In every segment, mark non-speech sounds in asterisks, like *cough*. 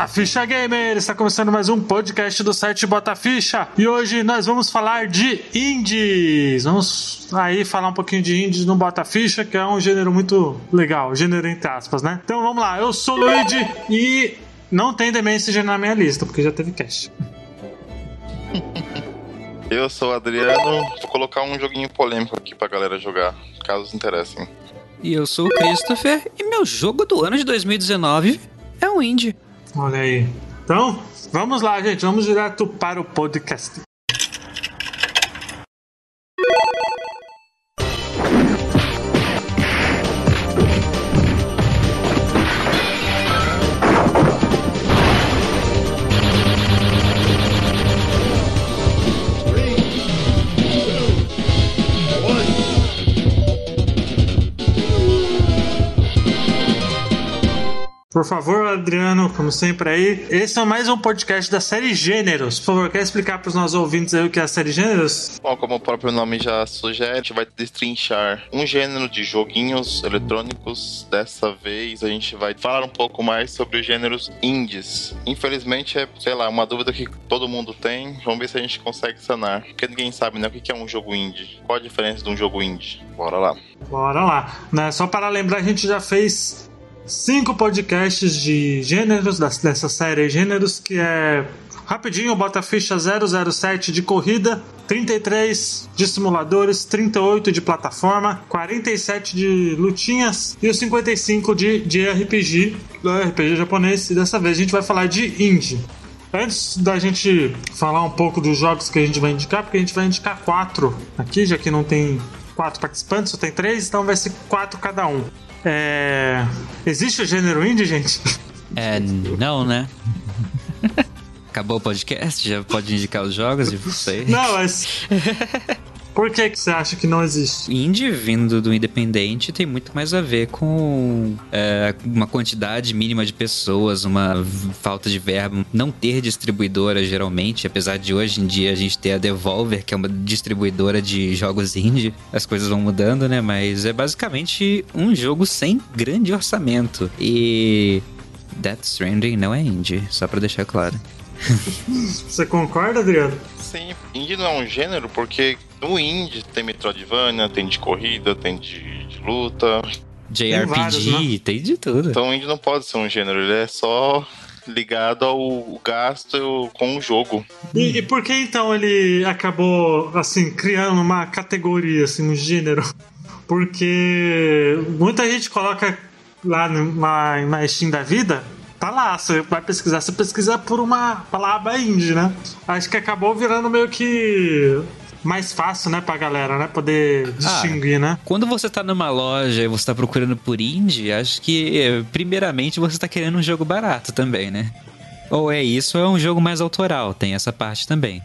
Bota Ficha Gamer! Está começando mais um podcast do site Bota Ficha e hoje nós vamos falar de indies. Vamos aí falar um pouquinho de indies no Bota Ficha, que é um gênero muito legal, gênero entre aspas, né? Então vamos lá, eu sou o Luigi e não tem Message na minha lista, porque já teve cast. *laughs* Eu sou o Adriano, vou colocar um joguinho polêmico aqui pra galera jogar, caso se interessem. E eu sou o Christopher e meu jogo do ano de 2019 é um indie. Olha aí. Então, vamos lá, gente, vamos direto para o podcast. Por favor, Adriano, como sempre aí. Esse é mais um podcast da série Gêneros. Por favor, quer explicar para os nossos ouvintes aí o que é a série Gêneros? Bom, como o próprio nome já sugere, a gente vai destrinchar um gênero de joguinhos eletrônicos. Dessa vez a gente vai falar um pouco mais sobre os gêneros indies. Infelizmente é, sei lá, uma dúvida que todo mundo tem. Vamos ver se a gente consegue sanar. Porque ninguém sabe, né, o que é um jogo indie. Qual a diferença de um jogo indie? Bora lá. Bora lá. Né, só para lembrar, a gente já fez cinco podcasts de gêneros dessa série gêneros que é rapidinho bota ficha 007 de corrida 33 de simuladores 38 de plataforma 47 de lutinhas e os 55 de, de RPG do RPG japonês. E dessa vez a gente vai falar de indie. Antes da gente falar um pouco dos jogos que a gente vai indicar, porque a gente vai indicar quatro aqui, já que não tem quatro participantes, só tem três, então vai ser quatro cada um. É... Existe o gênero indie, gente? É, não, né? *laughs* Acabou o podcast? Já pode indicar os jogos de vocês? Não, mas. *laughs* Por que, que você acha que não existe? Indie vindo do independente tem muito mais a ver com é, uma quantidade mínima de pessoas, uma falta de verbo, não ter distribuidora geralmente, apesar de hoje em dia a gente ter a Devolver, que é uma distribuidora de jogos indie, as coisas vão mudando, né? Mas é basicamente um jogo sem grande orçamento. E Death Stranding não é indie, só pra deixar claro. Você concorda, Adriano? Sim, indie não é um gênero porque no indie tem Metroidvania, tem de corrida, tem de, de luta. JRPG, tem, vários, né? tem de tudo. Então indie não pode ser um gênero, ele é só ligado ao gasto com o jogo. E, e, por que então ele acabou assim criando uma categoria assim, um gênero? Porque muita gente coloca lá na, na Steam da vida tá lá, você vai pesquisar, você pesquisa por uma palavra indie, né? Acho que acabou virando meio que mais fácil, né, pra galera, né? Poder ah, distinguir, ah, né? Quando você tá numa loja e você tá procurando por indie, acho que, primeiramente, você tá querendo um jogo barato também, né? Ou é isso, ou é um jogo mais autoral, tem essa parte também.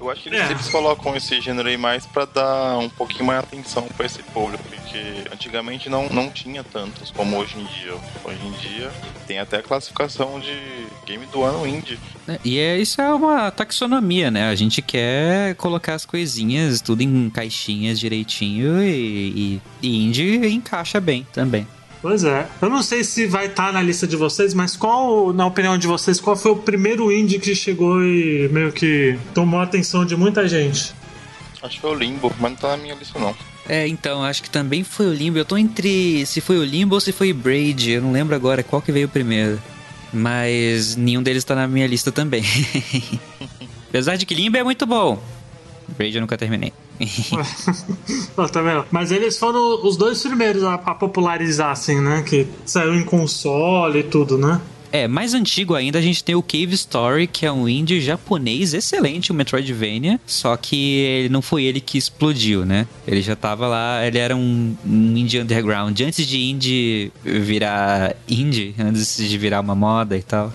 Eu acho que eles, é. eles colocam esse gênero aí mais pra dar um pouquinho mais atenção pra esse público, porque antigamente não, não tinha tantos como hoje em dia. Hoje em dia tem até a classificação de game do ano indie. É, e é, isso é uma taxonomia, né? A gente quer colocar as coisinhas tudo em caixinhas direitinho e, e, e indie encaixa bem também. Pois é. Eu não sei se vai estar tá na lista de vocês, mas qual, na opinião de vocês, qual foi o primeiro indie que chegou e meio que tomou a atenção de muita gente? Acho que foi o Limbo, mas não tá na minha lista não. É, então, acho que também foi o Limbo. Eu tô entre se foi o Limbo ou se foi o Braid. Eu não lembro agora qual que veio primeiro. Mas nenhum deles tá na minha lista também. *laughs* Apesar de que Limbo é muito bom. Braid eu nunca terminei. *laughs* tá vendo? Mas eles foram os dois primeiros a, popularizar, assim, né? Que saiu em console e tudo, né? É, mais antigo ainda, a gente tem o Cave Story, que é um indie japonês excelente, o Metroidvania, só que ele não foi ele que explodiu, né? Ele já tava lá, ele era um, um indie underground, antes de indie virar indie, antes de virar uma moda e tal.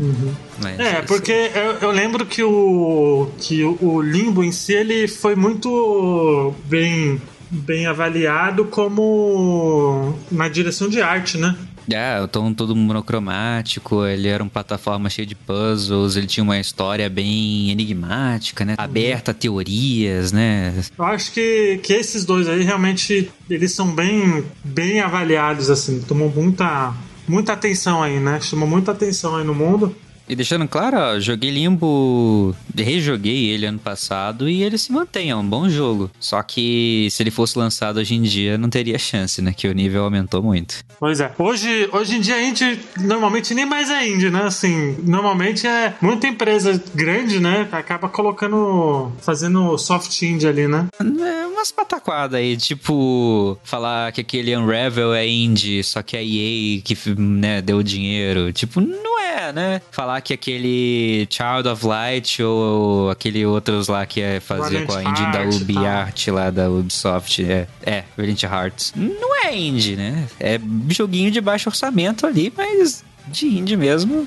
Uhum. É, porque eu, eu, lembro que o que o Limbo em si ele foi muito bem bem avaliado como na direção de arte, né? É, o tom todo monocromático, ele era uma plataforma cheia de puzzles, ele tinha uma história bem enigmática, né? Aberta a teorias, né? Eu acho que, que esses dois aí realmente eles são bem, bem avaliados, assim, tomou muita muita atenção aí, né? Chamou muita atenção aí no mundo. E deixando claro, ó, joguei Limbo, rejoguei ele ano passado e ele se mantém, é um bom jogo. Só que se ele fosse lançado hoje em dia, não teria chance, né? Que o nível aumentou muito. Pois é. Hoje, hoje em dia a indie normalmente nem mais é indie, né? Assim, normalmente é muita empresa grande, né? Acaba colocando, fazendo soft indie ali, né? É umas pataquadas aí, tipo, falar que aquele Unravel é indie, só que a EA que né, deu dinheiro. Tipo, não é, né? Falar que aquele Child of Light ou aquele outros lá que é fazer Valiant com a indie da Hearts e tal. UbiArt lá da Ubisoft, é, é, Valiant Hearts. Não é indie, né? É joguinho de baixo orçamento ali, mas de indie mesmo.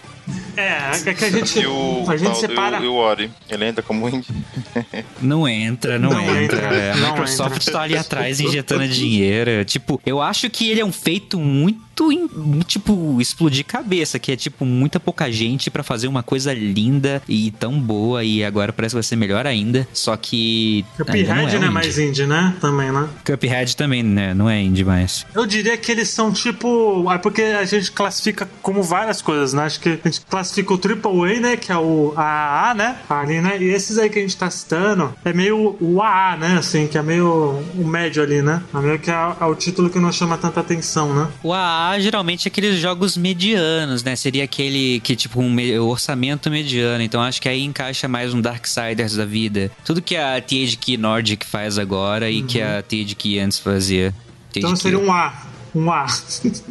É, é que a gente, E o, a gente separa. e o Ori, ele entra como indie. *laughs* Não entra, não, Não entra. entra, É, A não Microsoft entra. tá ali atrás injetando dinheiro. Tipo, eu acho que ele é um feito muito, in- tipo, explodir cabeça, que é tipo muita pouca gente pra fazer uma coisa linda e tão boa e agora parece que vai ser melhor ainda. Só que Cuphead não não é é um mais indie. indie, né? Também, né? Cuphead também, né? Não é indie mais. Eu diria que eles são tipo. É porque a gente classifica como várias coisas, né? Acho que a gente classifica o AAA, né? Que é o AA, né? Ali, né? E esses aí que a gente tá citando é meio o AA, né? Assim, que é meio o médio ali, né? É meio que é, é o título que não chama tanta atenção, né? O AA geralmente é aqueles jogos medianos, né? Seria aquele que, tipo, um me- orçamento mediano. Então acho que aí encaixa mais um Darksiders da vida. Tudo que a THQ Key Nordic faz agora e que a THQ Key antes fazia. Então THQ. seria um A. Um A.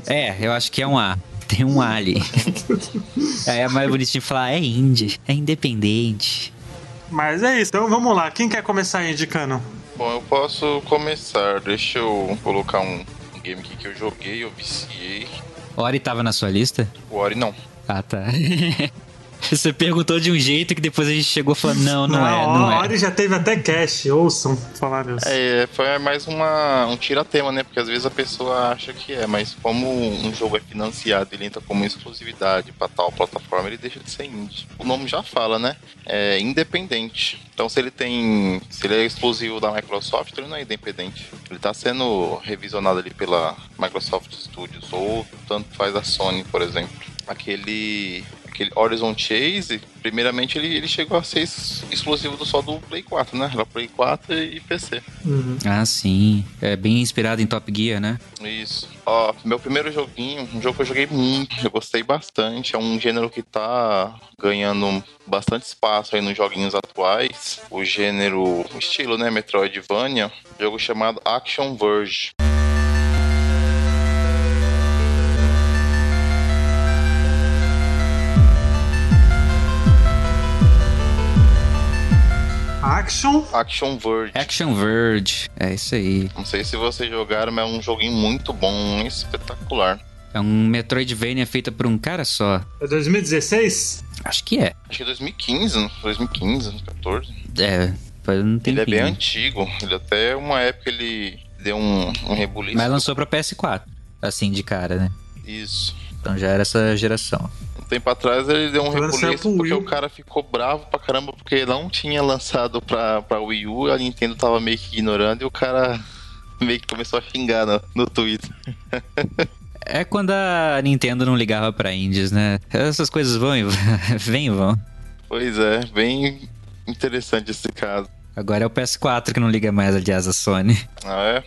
É, eu acho que é um A. Tem um A ali. aí *laughs* é mais bonitinho falar, é indie, é independente. Mas é isso. Então vamos lá. Quem quer começar indicando? Bom, eu posso começar. Deixa eu colocar um game aqui que eu joguei, eu viciei. Ori tava na sua lista? O Ori não. Ah, tá. *laughs* *laughs* Você perguntou de um jeito que depois a gente chegou falando, não, não, é, não a é. Ori já teve até cash, ouçam falar isso. É, foi mais uma, um tira-tema, né? Porque às vezes a pessoa acha que é, mas como um jogo é financiado, ele entra como exclusividade pra tal plataforma, ele deixa de ser indie. O nome já fala, né? É independente. Então se ele tem. Se ele é exclusivo da Microsoft, ele não é independente. Ele tá sendo revisionado ali pela Microsoft Studios, ou tanto faz a Sony, por exemplo. Aquele. Aquele Horizon Chase, primeiramente ele, ele chegou a ser ex- exclusivo do só do Play 4, né? Era Play 4 e PC. Uhum. Ah, sim. É bem inspirado em Top Gear, né? Isso. Ó, meu primeiro joguinho, um jogo que eu joguei muito, eu gostei bastante. É um gênero que tá ganhando bastante espaço aí nos joguinhos atuais. O gênero, o estilo, né, Metroidvania. Jogo chamado Action Verge. Action. Action Verge. Action Verge. É isso aí. Não sei se vocês jogaram, mas é um joguinho muito bom, espetacular. É um Metroidvania feita por um cara só. É 2016? Acho que é. Acho que é 2015, né? 2015, 2014. É, faz um tempinho. Ele é bem antigo. Ele até uma época ele deu um, um rebuliço. Mas lançou pra PS4. Assim, de cara, né? Isso. Então já era essa geração. Tempo atrás ele deu um rebuliço porque o cara ficou bravo pra caramba porque não tinha lançado pra, pra Wii U, a Nintendo tava meio que ignorando e o cara *laughs* meio que começou a xingar no, no Twitter. É quando a Nintendo não ligava pra indies, né? Essas coisas vão e *laughs* vêm e vão. Pois é, bem interessante esse caso. Agora é o PS4 que não liga mais, aliás, a Sony. Ah, é?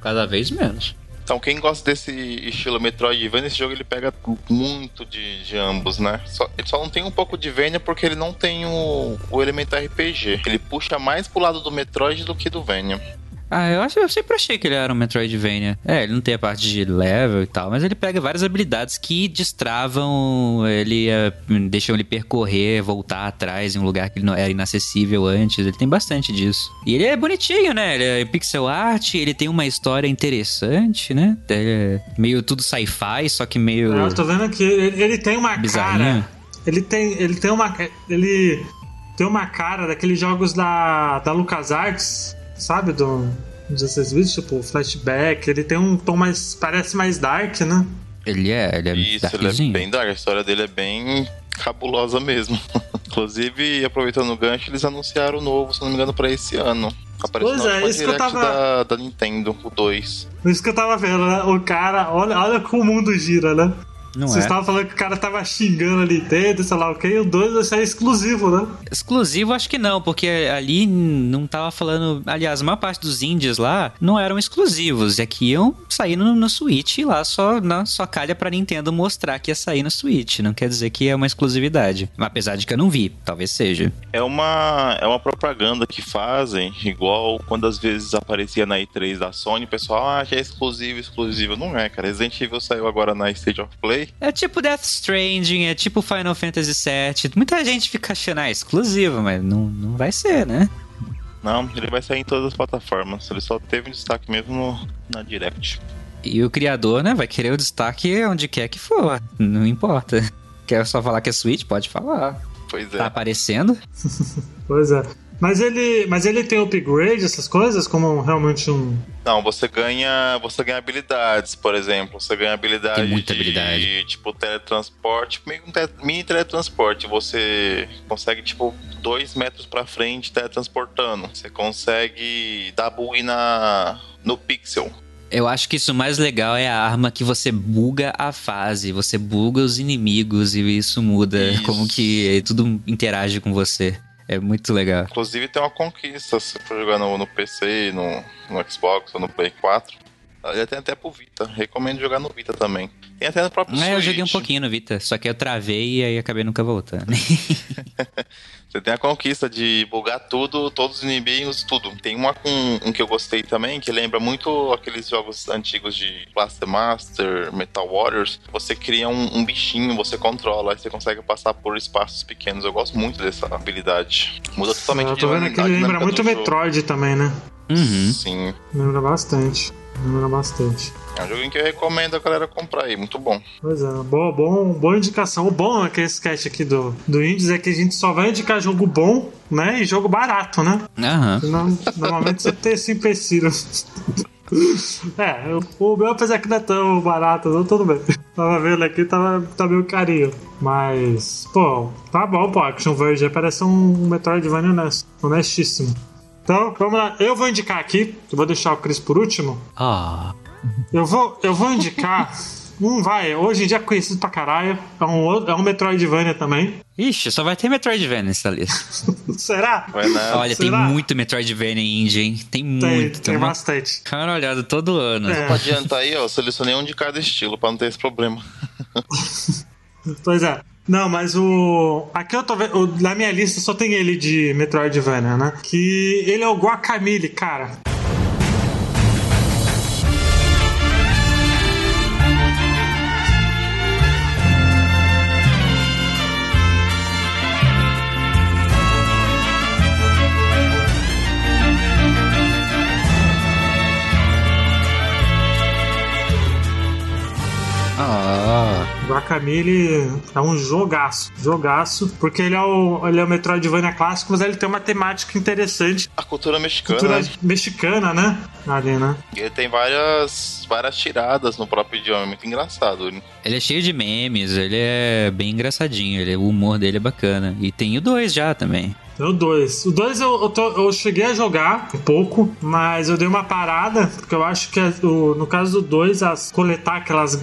Cada vez menos. Então quem gosta desse estilo Metroidvania, esse jogo ele pega muito de, de ambos, né? Só- ele só não tem um pouco de Vania porque ele não tem o, o elemento RPG. Ele puxa mais pro lado do Metroid do que do Vania. Ah, eu, acho, eu sempre achei que ele era um Metroidvania. É, ele não tem a parte de level e tal, mas ele pega várias habilidades que destravam ele, eh, deixam ele percorrer, voltar atrás em um lugar que ele não era inacessível antes. Ele tem bastante disso. E ele é bonitinho, né? Ele é pixel art, ele tem uma história interessante, né? É meio tudo sci-fi, só que meio. É, Eu tô vendo aqui, ele, ele tem uma Bizarrinho. cara. Ele tem, ele tem uma. Ele tem uma cara daqueles jogos da, da LucasArts, sabe? Do. Dos esses vídeos, tipo, flashback. Ele tem um tom mais. Parece mais dark, né? Ele é, ele é Isso, ele é bem dark. A história dele é bem cabulosa mesmo. *laughs* Inclusive, aproveitando o gancho, eles anunciaram o novo, se não me engano, pra esse ano. Apareceu Pois é, isso que eu tava- da, da Nintendo, o 2. Isso que eu tava vendo, né? O cara, olha, olha como o mundo gira, né? Não Vocês é. estavam falando que o cara tava xingando a Nintendo, sei lá o que, e o 2 vai ser exclusivo, né? Exclusivo, acho que não, porque ali não tava falando. Aliás, a maior parte dos indies lá não eram exclusivos, é que iam sair no, no Switch e lá só, na, só calha pra Nintendo mostrar que ia sair no Switch. Não quer dizer que é uma exclusividade. Apesar de que eu não vi, talvez seja. É uma, é uma propaganda que fazem, igual quando às vezes aparecia na E3 da Sony, o pessoal, ah, já é exclusivo, exclusivo. Não é, cara. Resident Evil saiu agora na State of Play. É tipo Death Stranding, é tipo Final Fantasy VII. Muita gente fica achando, ah, exclusivo, mas não, não vai ser, né? Não, ele vai sair em todas as plataformas. Ele só teve um destaque mesmo no, na Direct. E o criador, né, vai querer o destaque onde quer que for. Não importa. Quer só falar que é Switch? Pode falar. Pois é. Tá aparecendo? *laughs* Pois é. Mas ele, mas ele tem upgrade, essas coisas, como realmente um. Não, você ganha, você ganha habilidades, por exemplo. Você ganha habilidade Tem muita de, habilidade. tipo teletransporte, mini teletransporte. Você consegue tipo dois metros pra frente teletransportando. Você consegue dar bug na no pixel. Eu acho que isso mais legal é a arma que você buga a fase, você buga os inimigos e isso muda Isso. como que tudo interage com você. É muito legal. Inclusive tem uma conquista se for jogar no, no PC, no, no Xbox ou no Play 4. Ele tem até pro Vita. Recomendo jogar no Vita também. Tem até no próprio É, eu Switch. joguei um pouquinho no Vita, só que eu travei e aí acabei nunca voltando. *laughs* *laughs* Você tem a conquista de bugar tudo, todos os inimigos, tudo. Tem uma com um que eu gostei também, que lembra muito aqueles jogos antigos de Blaster Master, Metal Warriors. Você cria um, um bichinho, você controla, aí você consegue passar por espaços pequenos. Eu gosto muito dessa habilidade. Muda totalmente Eu tô vendo ele lembra muito do jogo. Metroid também, né? Uhum. Sim. Lembra bastante. Lembra bastante. É um joguinho que eu recomendo a galera comprar aí, muito bom. Pois é, boa, bom, boa indicação. O bom é que esse cast aqui do, do Indies é que a gente só vai indicar jogo bom, né? E jogo barato, né? Aham. Senão, normalmente você tem esse empecilho. *laughs* É, o meu apesar que não é tão barato, não, tudo bem. Tava vendo aqui, tava, tá meio carinho. Mas, pô, tá bom, pô. Action Verge parece um Metroidvania honesto, honestíssimo. Então, vamos lá. Eu vou indicar aqui, eu vou deixar o Chris por último. Ah. Eu vou, eu vou indicar. *laughs* Um vai, hoje em dia é conhecido pra caralho. É um, é um Metroidvania também. Ixi, só vai ter Metroidvania nessa lista. *laughs* Será? Olha, tem Será? muito Metroidvania indie, hein? Tem Tem, muito. tem uma bastante. cara olhada todo ano. É. Pra adiantar aí, ó, eu selecionei um de cada estilo pra não ter esse problema. *laughs* Pois é. Não, mas o. Aqui eu tô vendo. Na minha lista só tem ele de Metroidvania, né? Que ele é o Guacamole, cara. Ah. Guacamole é um jogaço. Jogaço. Porque ele é o, ele é o Metroidvania clássico, mas ele tem uma temática interessante. A cultura mexicana, Cultura né? mexicana, né? Ali, né? E ele tem várias, várias tiradas no próprio idioma, é muito engraçado. Ele é cheio de memes, ele é bem engraçadinho, ele, o humor dele é bacana. E tem o 2 já também. O 2. O 2 eu, eu, tô- eu cheguei a jogar um pouco, mas eu dei uma parada, porque eu acho que o- no caso do 2, as- coletar aquelas,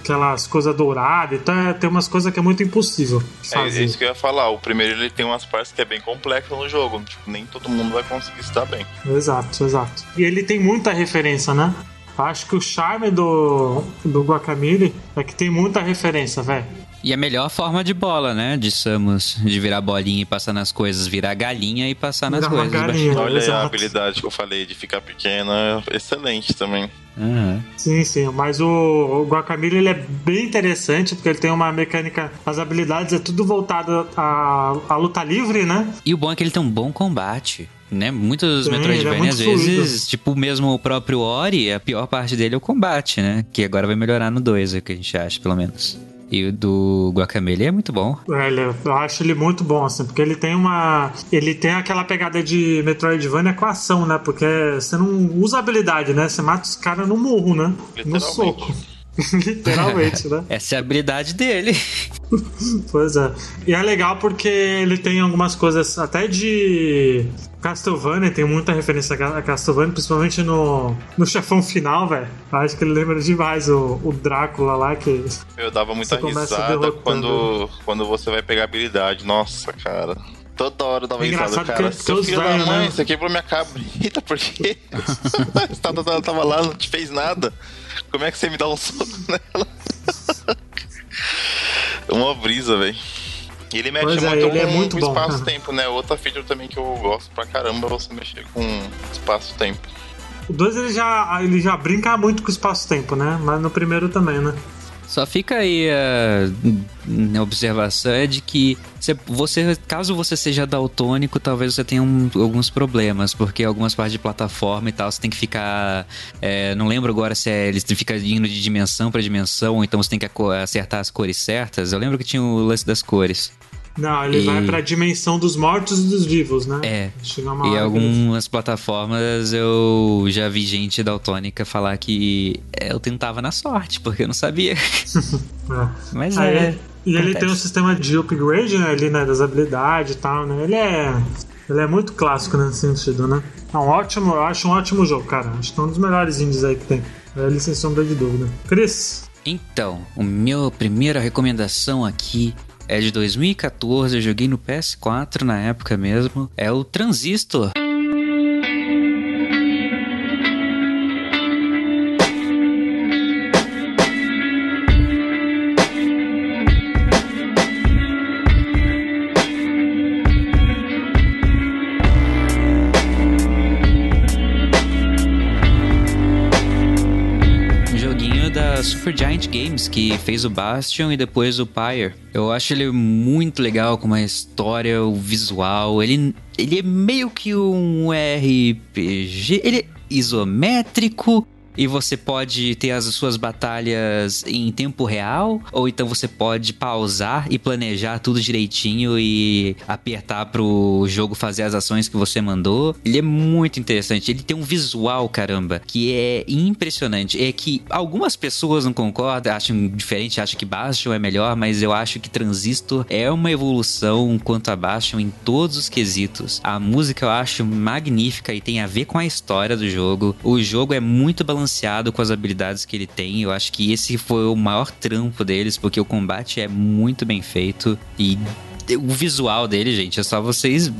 aquelas coisas douradas, então é- tem umas coisas que é muito impossível de É, é fazer. isso que eu ia falar. O primeiro ele tem umas partes que é bem complexo no jogo. Tipo, nem todo mundo vai conseguir se dar bem. Exato, exato. E ele tem muita referência, né? Acho que o charme do, do Guacamole é que tem muita referência, velho. E a melhor forma de bola, né? De Samus, de virar bolinha e passar nas coisas, virar galinha e passar nas coisas. galinha. Olha aí a exato. habilidade que eu falei de ficar pequena, excelente também. Aham. Sim, sim, mas o, o Guacamole ele é bem interessante porque ele tem uma mecânica, as habilidades é tudo voltado à, à luta livre, né? E o bom é que ele tem um bom combate. Né? Muitos Tem, Metroidvania, é às vezes, tipo mesmo o próprio Ori, a pior parte dele é o combate, né? Que agora vai melhorar no 2, é o que a gente acha, pelo menos. E o do Guacamole é muito bom. É, ele- eu acho ele muito bom, assim, porque ele tem uma. Ele tem aquela pegada de Metroidvania com ação, né? Porque você não usa habilidade, né? Você mata os caras no murro, né? No soco. *laughs* Literalmente, né? Essa é a habilidade dele. *laughs* pois é. E é legal porque ele tem algumas coisas até de Castlevania, tem muita referência a Castlevania, principalmente no, no chefão final, velho. Acho que ele lembra demais o, o Drácula lá que. Eu dava muita risada quando, quando você vai pegar habilidade. Nossa, cara. Toda hora dava é risada, cara. Seu filho da mãe, né? você quebrou minha cabrita, por quê? *laughs* ela tava lá, não te fez nada. Como é que você me dá um soco *laughs* nela? Uma brisa, velho. E ele mexe pois é, muito é, com, é muito com espaço-tempo, né? Outra feature também que eu gosto pra caramba é você mexer com espaço-tempo. O 2 ele já, ele já brinca muito com espaço-tempo, né? Mas no primeiro também, né? Só fica aí a, a observação é de que você, caso você seja daltônico, talvez você tenha um, alguns problemas, porque algumas partes de plataforma e tal, você tem que ficar. É, não lembro agora se é, ele fica indo de dimensão para dimensão, ou então você tem que acertar as cores certas. Eu lembro que tinha o lance das cores. Não, ele e... vai pra dimensão dos mortos e dos vivos, né? É. E algumas plataformas eu já vi gente daltônica falar que eu tentava na sorte, porque eu não sabia. *laughs* é. Mas Aí, é. E ele tem um sistema de upgrade, né? Ali, né? Das habilidades e tal, né? Ele é. Ele é muito clássico nesse sentido, né? É um ótimo, eu acho um ótimo jogo, cara. Acho que é um dos melhores indies aí que tem. É ele sem sombra de dúvida. Cris? Então, o meu primeira recomendação aqui é de 2014, eu joguei no PS4 na época mesmo. É o Transistor. Supergiant Games, que fez o Bastion e depois o Pyre. Eu acho ele muito legal com uma história, o visual. Ele, ele é meio que um RPG. Ele é isométrico e você pode ter as suas batalhas em tempo real, ou então você pode pausar e planejar tudo direitinho e apertar pro jogo fazer as ações que você mandou. Ele é muito interessante. Ele tem um visual, caramba, que é impressionante. É que algumas pessoas não concordam, acham diferente, acham que Bastion é melhor, mas eu acho que Transistor é uma evolução quanto a Bastion em todos os quesitos. A música eu acho magnífica e tem a ver com a história do jogo. O jogo é muito balanceado balanceado com as habilidades que ele tem. Eu acho que esse foi o maior trampo deles, porque o combate é muito bem feito e o visual dele, gente, é só vocês.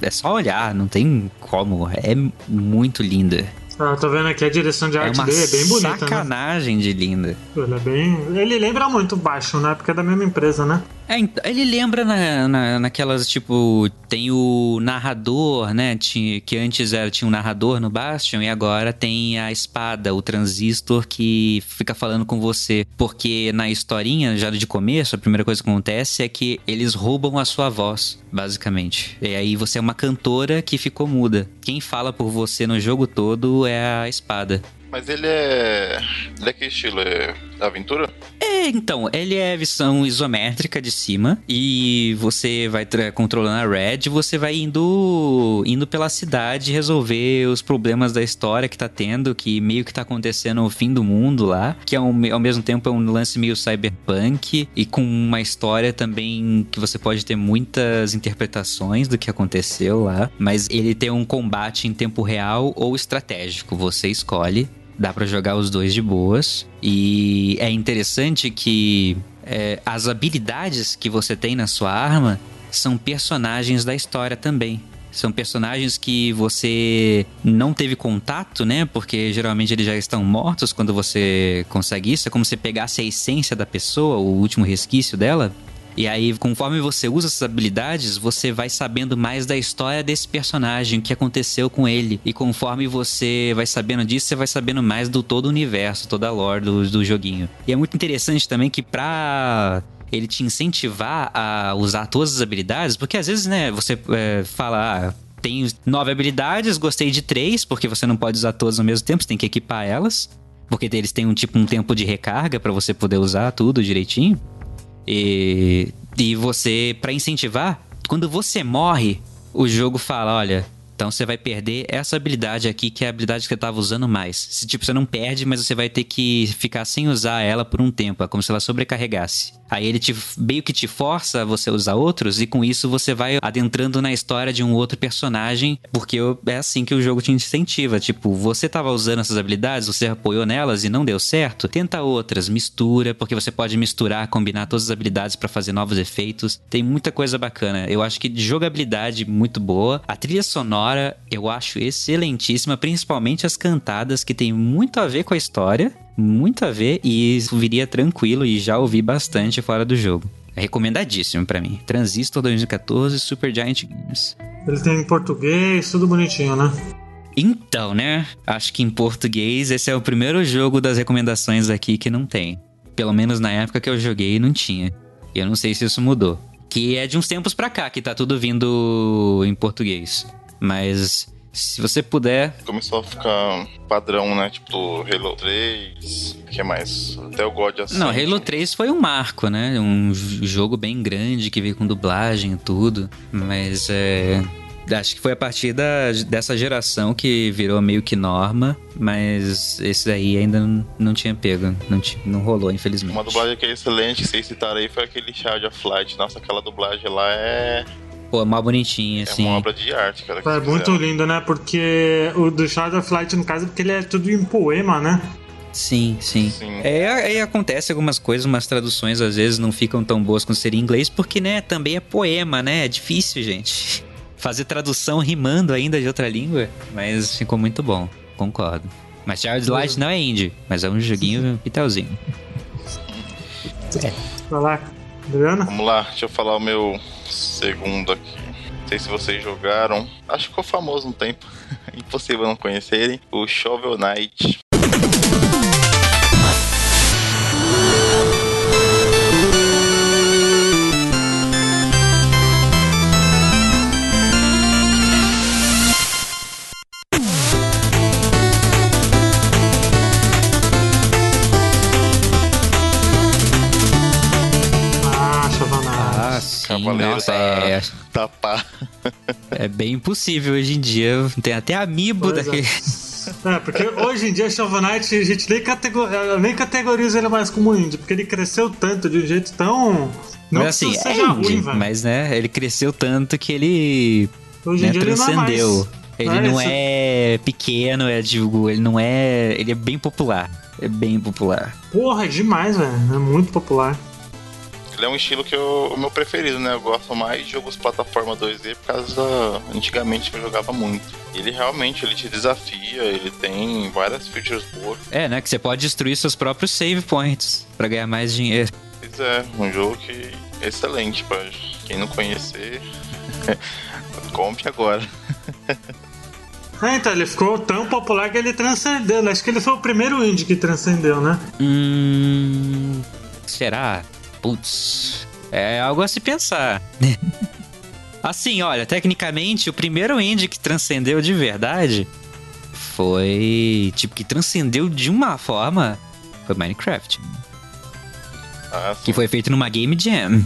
É só olhar, não tem como. É muito linda. Ah, tô vendo aqui a direção de é arte é dele, é bem bonita. Né? Sacanagem né? de linda. Ele é bem. Ele lembra muito baixo, né? Porque é da mesma empresa, né? É, ele lembra na, na, naquelas, tipo, tem o narrador, né? Tinha, que antes era, tinha um narrador no Bastion e agora tem a espada, o transistor que fica falando com você. Porque na historinha, já de começo, a primeira coisa que acontece é que eles roubam a sua voz, basicamente. E aí você é uma cantora que ficou muda. Quem fala por você no jogo todo é a espada. Mas ele é. Ele é que estilo? É aventura? É, então, ele é visão isométrica de cima e você vai controlando a Red, você vai indo indo pela cidade resolver os problemas da história que tá tendo, que meio que tá acontecendo o fim do mundo lá, que ao, ao mesmo tempo é um lance meio cyberpunk e com uma história também que você pode ter muitas interpretações do que aconteceu lá, mas ele tem um combate em tempo real ou estratégico, você escolhe Dá para jogar os dois de boas. E é interessante que é, as habilidades que você tem na sua arma são personagens da história também. São personagens que você não teve contato, né? Porque geralmente eles já estão mortos quando você consegue isso. É como se pegasse a essência da pessoa, o último resquício dela. E aí, conforme você usa essas habilidades, você vai sabendo mais da história desse personagem, o que aconteceu com ele. E conforme você vai sabendo disso, você vai sabendo mais do todo o universo, toda a lore do, do joguinho. E é muito interessante também que pra ele te incentivar a usar todas as habilidades, porque às vezes, né, você é, fala, ah, tem nove habilidades, gostei de três, porque você não pode usar todas ao mesmo tempo, você tem que equipar elas. Porque eles têm um tipo um tempo de recarga para você poder usar tudo direitinho. E, e você, para incentivar, quando você morre, o jogo fala: olha, Então você vai perder essa habilidade aqui, que é a habilidade que você estava usando mais. Se, tipo, você não perde, mas você vai ter que ficar sem usar ela por um tempo. É como se ela sobrecarregasse. Aí ele te, meio que te força a você usar outros, e com isso você vai adentrando na história de um outro personagem, porque é assim que o jogo te incentiva. Tipo, você estava usando essas habilidades, você apoiou nelas e não deu certo, tenta outras, mistura, porque você pode misturar, combinar todas as habilidades para fazer novos efeitos. Tem muita coisa bacana. Eu acho que de jogabilidade muito boa. A trilha sonora eu acho excelentíssima, principalmente as cantadas que tem muito a ver com a história, muito a ver e viria tranquilo e já ouvi bastante fora do jogo. É recomendadíssimo para mim. Transistor 2014 Super Giant Games. Ele tem em português, tudo bonitinho, né? Então, né? Acho que em português esse é o primeiro jogo das recomendações aqui que não tem. Pelo menos na época que eu joguei não tinha. E eu não sei se isso mudou. Que é de uns tempos pra cá que tá tudo vindo em português. Mas se você puder. Começou a ficar padrão, né? Tipo, Halo 3. O que mais? Até o God assim. Não, Halo 3 foi um marco, né? Um jogo bem grande que veio com dublagem e tudo. Mas é. Acho que foi a partir da, dessa geração que virou meio que norma, mas esse daí ainda não, não tinha pego, não, não rolou, infelizmente. Uma dublagem que é excelente, que vocês citaram aí, foi aquele Child of Flight. Nossa, aquela dublagem lá é Pô, é mó bonitinha, assim. É uma obra de arte, cara. É muito lindo, né? Porque o do Shadow of Light, no caso, porque ele é tudo em poema, né? Sim, sim. sim. É, aí acontece algumas coisas, umas traduções às vezes não ficam tão boas quanto seria em inglês, porque, né, também é poema, né? É difícil, gente. *laughs* Fazer tradução rimando ainda de outra língua, mas ficou muito bom, concordo. Mas Child Light não é indie, mas é um joguinho pitelzinho. É. Vai lá, Adriana? Vamos lá, deixa eu falar o meu segundo aqui. Não sei se vocês jogaram. Acho que ficou famoso um tempo. *laughs* Impossível não conhecerem. O Shovel Knight. Cavaleiro nossa, da, é... da pá. É bem impossível hoje em dia. Tem até amiibo pois daquele. É. é. porque hoje em dia Shovel Knight a gente nem, categor... nem categoriza ele mais como indie, porque ele cresceu tanto de um jeito tão. Não mas assim, é indie, ruim, mas né, ele cresceu tanto que ele hoje né, dia transcendeu. Ele não é, ele não é pequeno, é digo, ele não é. Ele é bem popular. É bem popular. Porra, é demais, velho. É muito popular. Ele é um estilo que eu, o meu preferido, né? Eu gosto mais de jogos plataforma 2D por causa da. Antigamente eu jogava muito. Ele realmente ele te desafia, ele tem várias features boas. É, né? Que você pode destruir seus próprios save points para ganhar mais dinheiro. Pois é, um jogo que é excelente para quem não conhecer. *laughs* compre agora. É, então, ele ficou tão popular que ele transcendeu. Né? Acho que ele foi o primeiro indie que transcendeu, né? Hum. Será? Putz, é algo a se pensar. *laughs* assim, olha, tecnicamente, o primeiro indie que transcendeu de verdade foi. Tipo, que transcendeu de uma forma. Foi Minecraft. Ah, que foi feito numa Game Jam.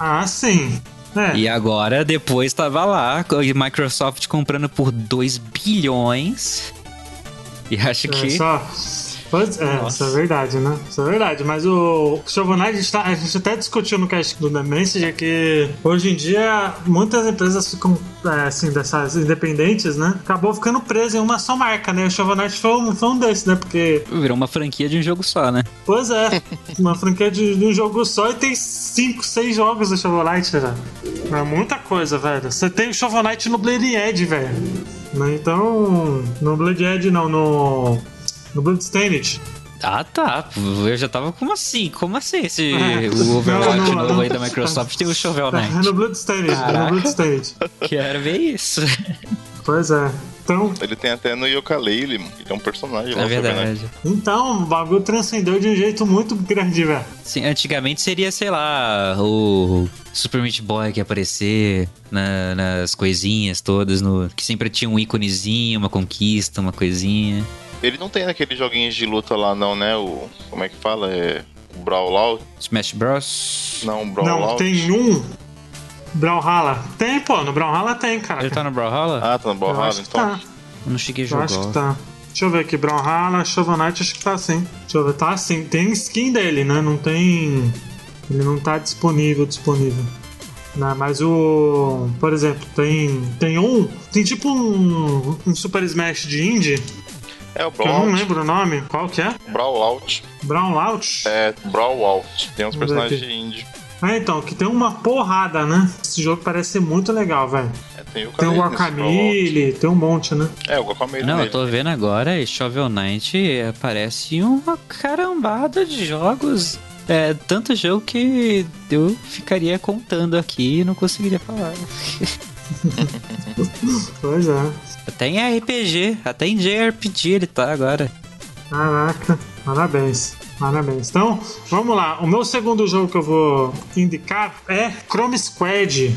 Ah, sim. É. E agora, depois tava lá, a Microsoft comprando por 2 bilhões. E acho é, que. Só, Pois é, isso é verdade, né? Isso é verdade. Mas o Knight, a gente, tá, a gente até discutiu no cast do The Message que hoje em dia muitas empresas ficam, é, assim, dessas independentes, né? Acabou ficando preso em uma só marca, né? O Knight foi um, foi um desses, né? Porque. Virou uma franquia de um jogo só, né? Pois é. *laughs* uma franquia de, de, um jogo só e tem 5, 6 jogos do Shovel Knight. É muita coisa, velho. Você tem o Shovel Knight no Blade Edge, velho. Né? Então. No Blade Edge, não, no no Bloodstained. Ah, tá. Eu já tava como assim? Como assim esse é. o Overwatch não, não, novo aí da Microsoft tem o Shovel Knight? É no Bloodstained, é no Bloodstained. Quero ver isso. Pois é. Então, ele tem até no Yooka-Laylee, ele é um personagem. É verdade. Então, o bagulho transcendeu de um jeito muito grande, velho. Sim, antigamente seria, sei lá, o Super Meat Boy que ia aparecer na, nas coisinhas todas, no, que sempre tinha um íconezinho, uma conquista, uma coisinha. Ele não tem aqueles joguinhos de luta lá, não, né? O. Como é que fala? É. O Brawlout? Smash Bros? Não, Brawlout. Não, tem um. Brawlhalla. Tem, pô. No Brawlhalla tem, cara. Ele tá no Brawlhalla? Ah, tá no Eu Brawlhalla, então. tá. Eu não cheguei a Eu jogar. acho que tá. Deixa eu ver aqui, Brawlhalla, Shovel Knight, acho que tá assim. Deixa eu ver, tá assim. Tem skin dele, né? Não tem. Ele não tá disponível, disponível. Né? Mas o. Por exemplo, tem. Tem um. Tem tipo um. Um Super Smash de indie, É o que eu não Brawl lembro o nome. Qual que é? Brawl Out. Brown Out? É, Brawl Out. Tem uns personagens de indie. É, então, que tem uma porrada, né? Esse jogo parece ser muito legal, velho. É, tem o Tem o Guacamole Brawl tem um monte, né? É, o Guacamole Não, nele. eu tô vendo agora e Shovel Knight parece uma carambada de jogos. É tanto jogo que eu ficaria contando aqui e não conseguiria falar. *laughs* *laughs* Pois é. Até em RPG, até em JRPG ele tá agora. Caraca, parabéns. Parabéns. Então, vamos lá. O meu segundo jogo que eu vou indicar é Chrome Squad.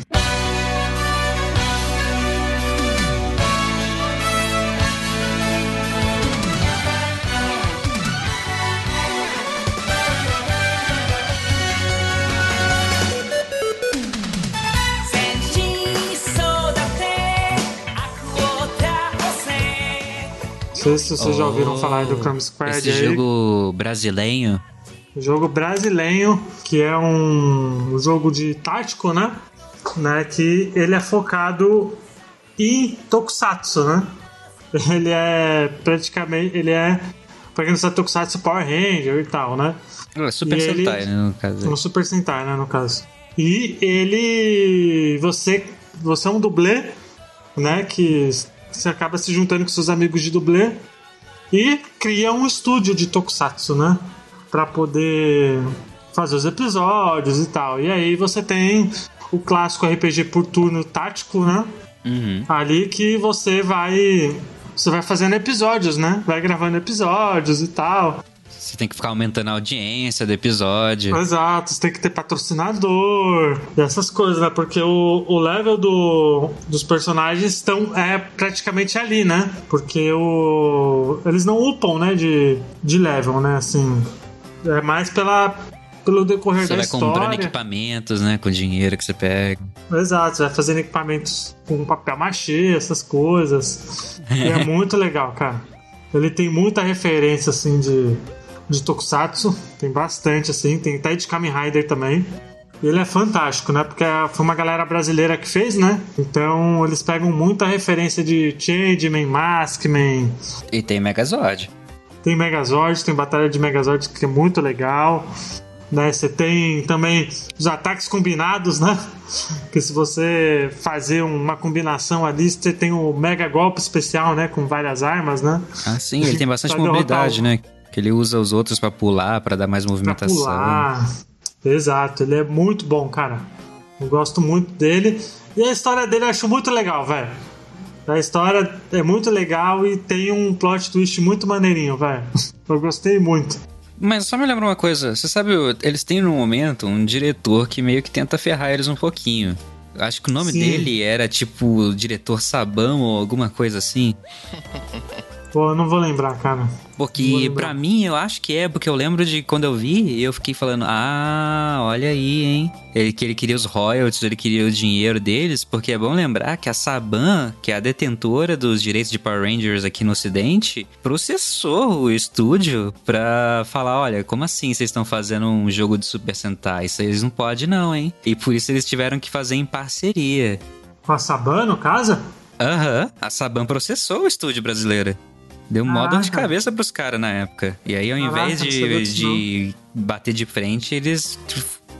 Sei se vocês já ouviram falar do Chrome Squad Esse aí. jogo brasileiro. Jogo brasileiro, que é um jogo de tático, né? né? Que ele é focado em Tokusatsu, né? *laughs* Ele é praticamente. Ele é. Pra quem não sabe, Tokusatsu Power Ranger e tal, né? Ah, Super E ele- Sentai, né, no caso. Um Super Sentai, né, no caso. E ele. Você. Você é um dublê, né? Que você acaba se juntando com seus amigos de dublê e cria um estúdio de Tokusatsu, né? Pra poder fazer os episódios e tal. E aí você tem o clássico RPG por turno tático, né? Uhum. Ali que você vai. Você vai fazendo episódios, né? Vai gravando episódios e tal. Você tem que ficar aumentando a audiência do episódio. Exato, você tem que ter patrocinador e essas coisas, né? Porque o, o level do, dos personagens estão é praticamente ali, né? Porque o, eles não upam, né? De, de level, né? Assim, é mais pela, pelo decorrer Você da vai comprando história. equipamentos, né? Com dinheiro que você pega. Exato, você vai fazendo equipamentos com papel machê, essas coisas. E é *laughs* muito legal, cara. Ele tem muita referência, assim, de, de Tokusatsu. Tem bastante, assim. Tem até de Kamen Rider também. E ele é fantástico, né? Porque foi uma galera brasileira que fez, né? Então eles pegam muita referência de Changeman, Maskman. E tem Megazord. Tem Megazord, tem Batalha de Megazord que é muito legal. Né? Você tem também os ataques combinados, né? Que se você fazer uma combinação ali, você tem o mega golpe especial, né? Com várias armas, né? Ah, sim, ele tem bastante mobilidade, o- né? Que ele usa os outros pra pular, pra dar mais Pra movimentação. pular. Exato, ele é muito bom, cara. Eu gosto muito dele. E a história dele eu acho muito legal, velho. A história é muito legal e tem um plot twist muito maneirinho, velho. Eu gostei muito. Mas só me lembra uma coisa, você sabe, eles têm no momento um diretor que meio que tenta ferrar eles um pouquinho. Acho que o nome Sim. dele era tipo diretor Sabão ou alguma coisa assim. *laughs* Pô, eu não vou lembrar, cara. Porque pra mim eu acho que é, porque eu lembro de quando eu vi, eu fiquei falando, ah, olha aí, hein. Ele, que ele queria os royalties, ele queria o dinheiro deles, porque é bom lembrar que a Saban, que é a detentora dos direitos de Power Rangers aqui no ocidente, processou o estúdio pra falar, olha, como assim vocês estão fazendo um jogo de Super Sentai? Isso eles não pode não, hein. E por isso eles tiveram que fazer em parceria. Com a Saban, no caso? Aham, a Saban processou o estúdio brasileiro. Deu mó dor de Caraca. cabeça pros caras na época. E aí, ao Caraca, invés de, de bater de frente, eles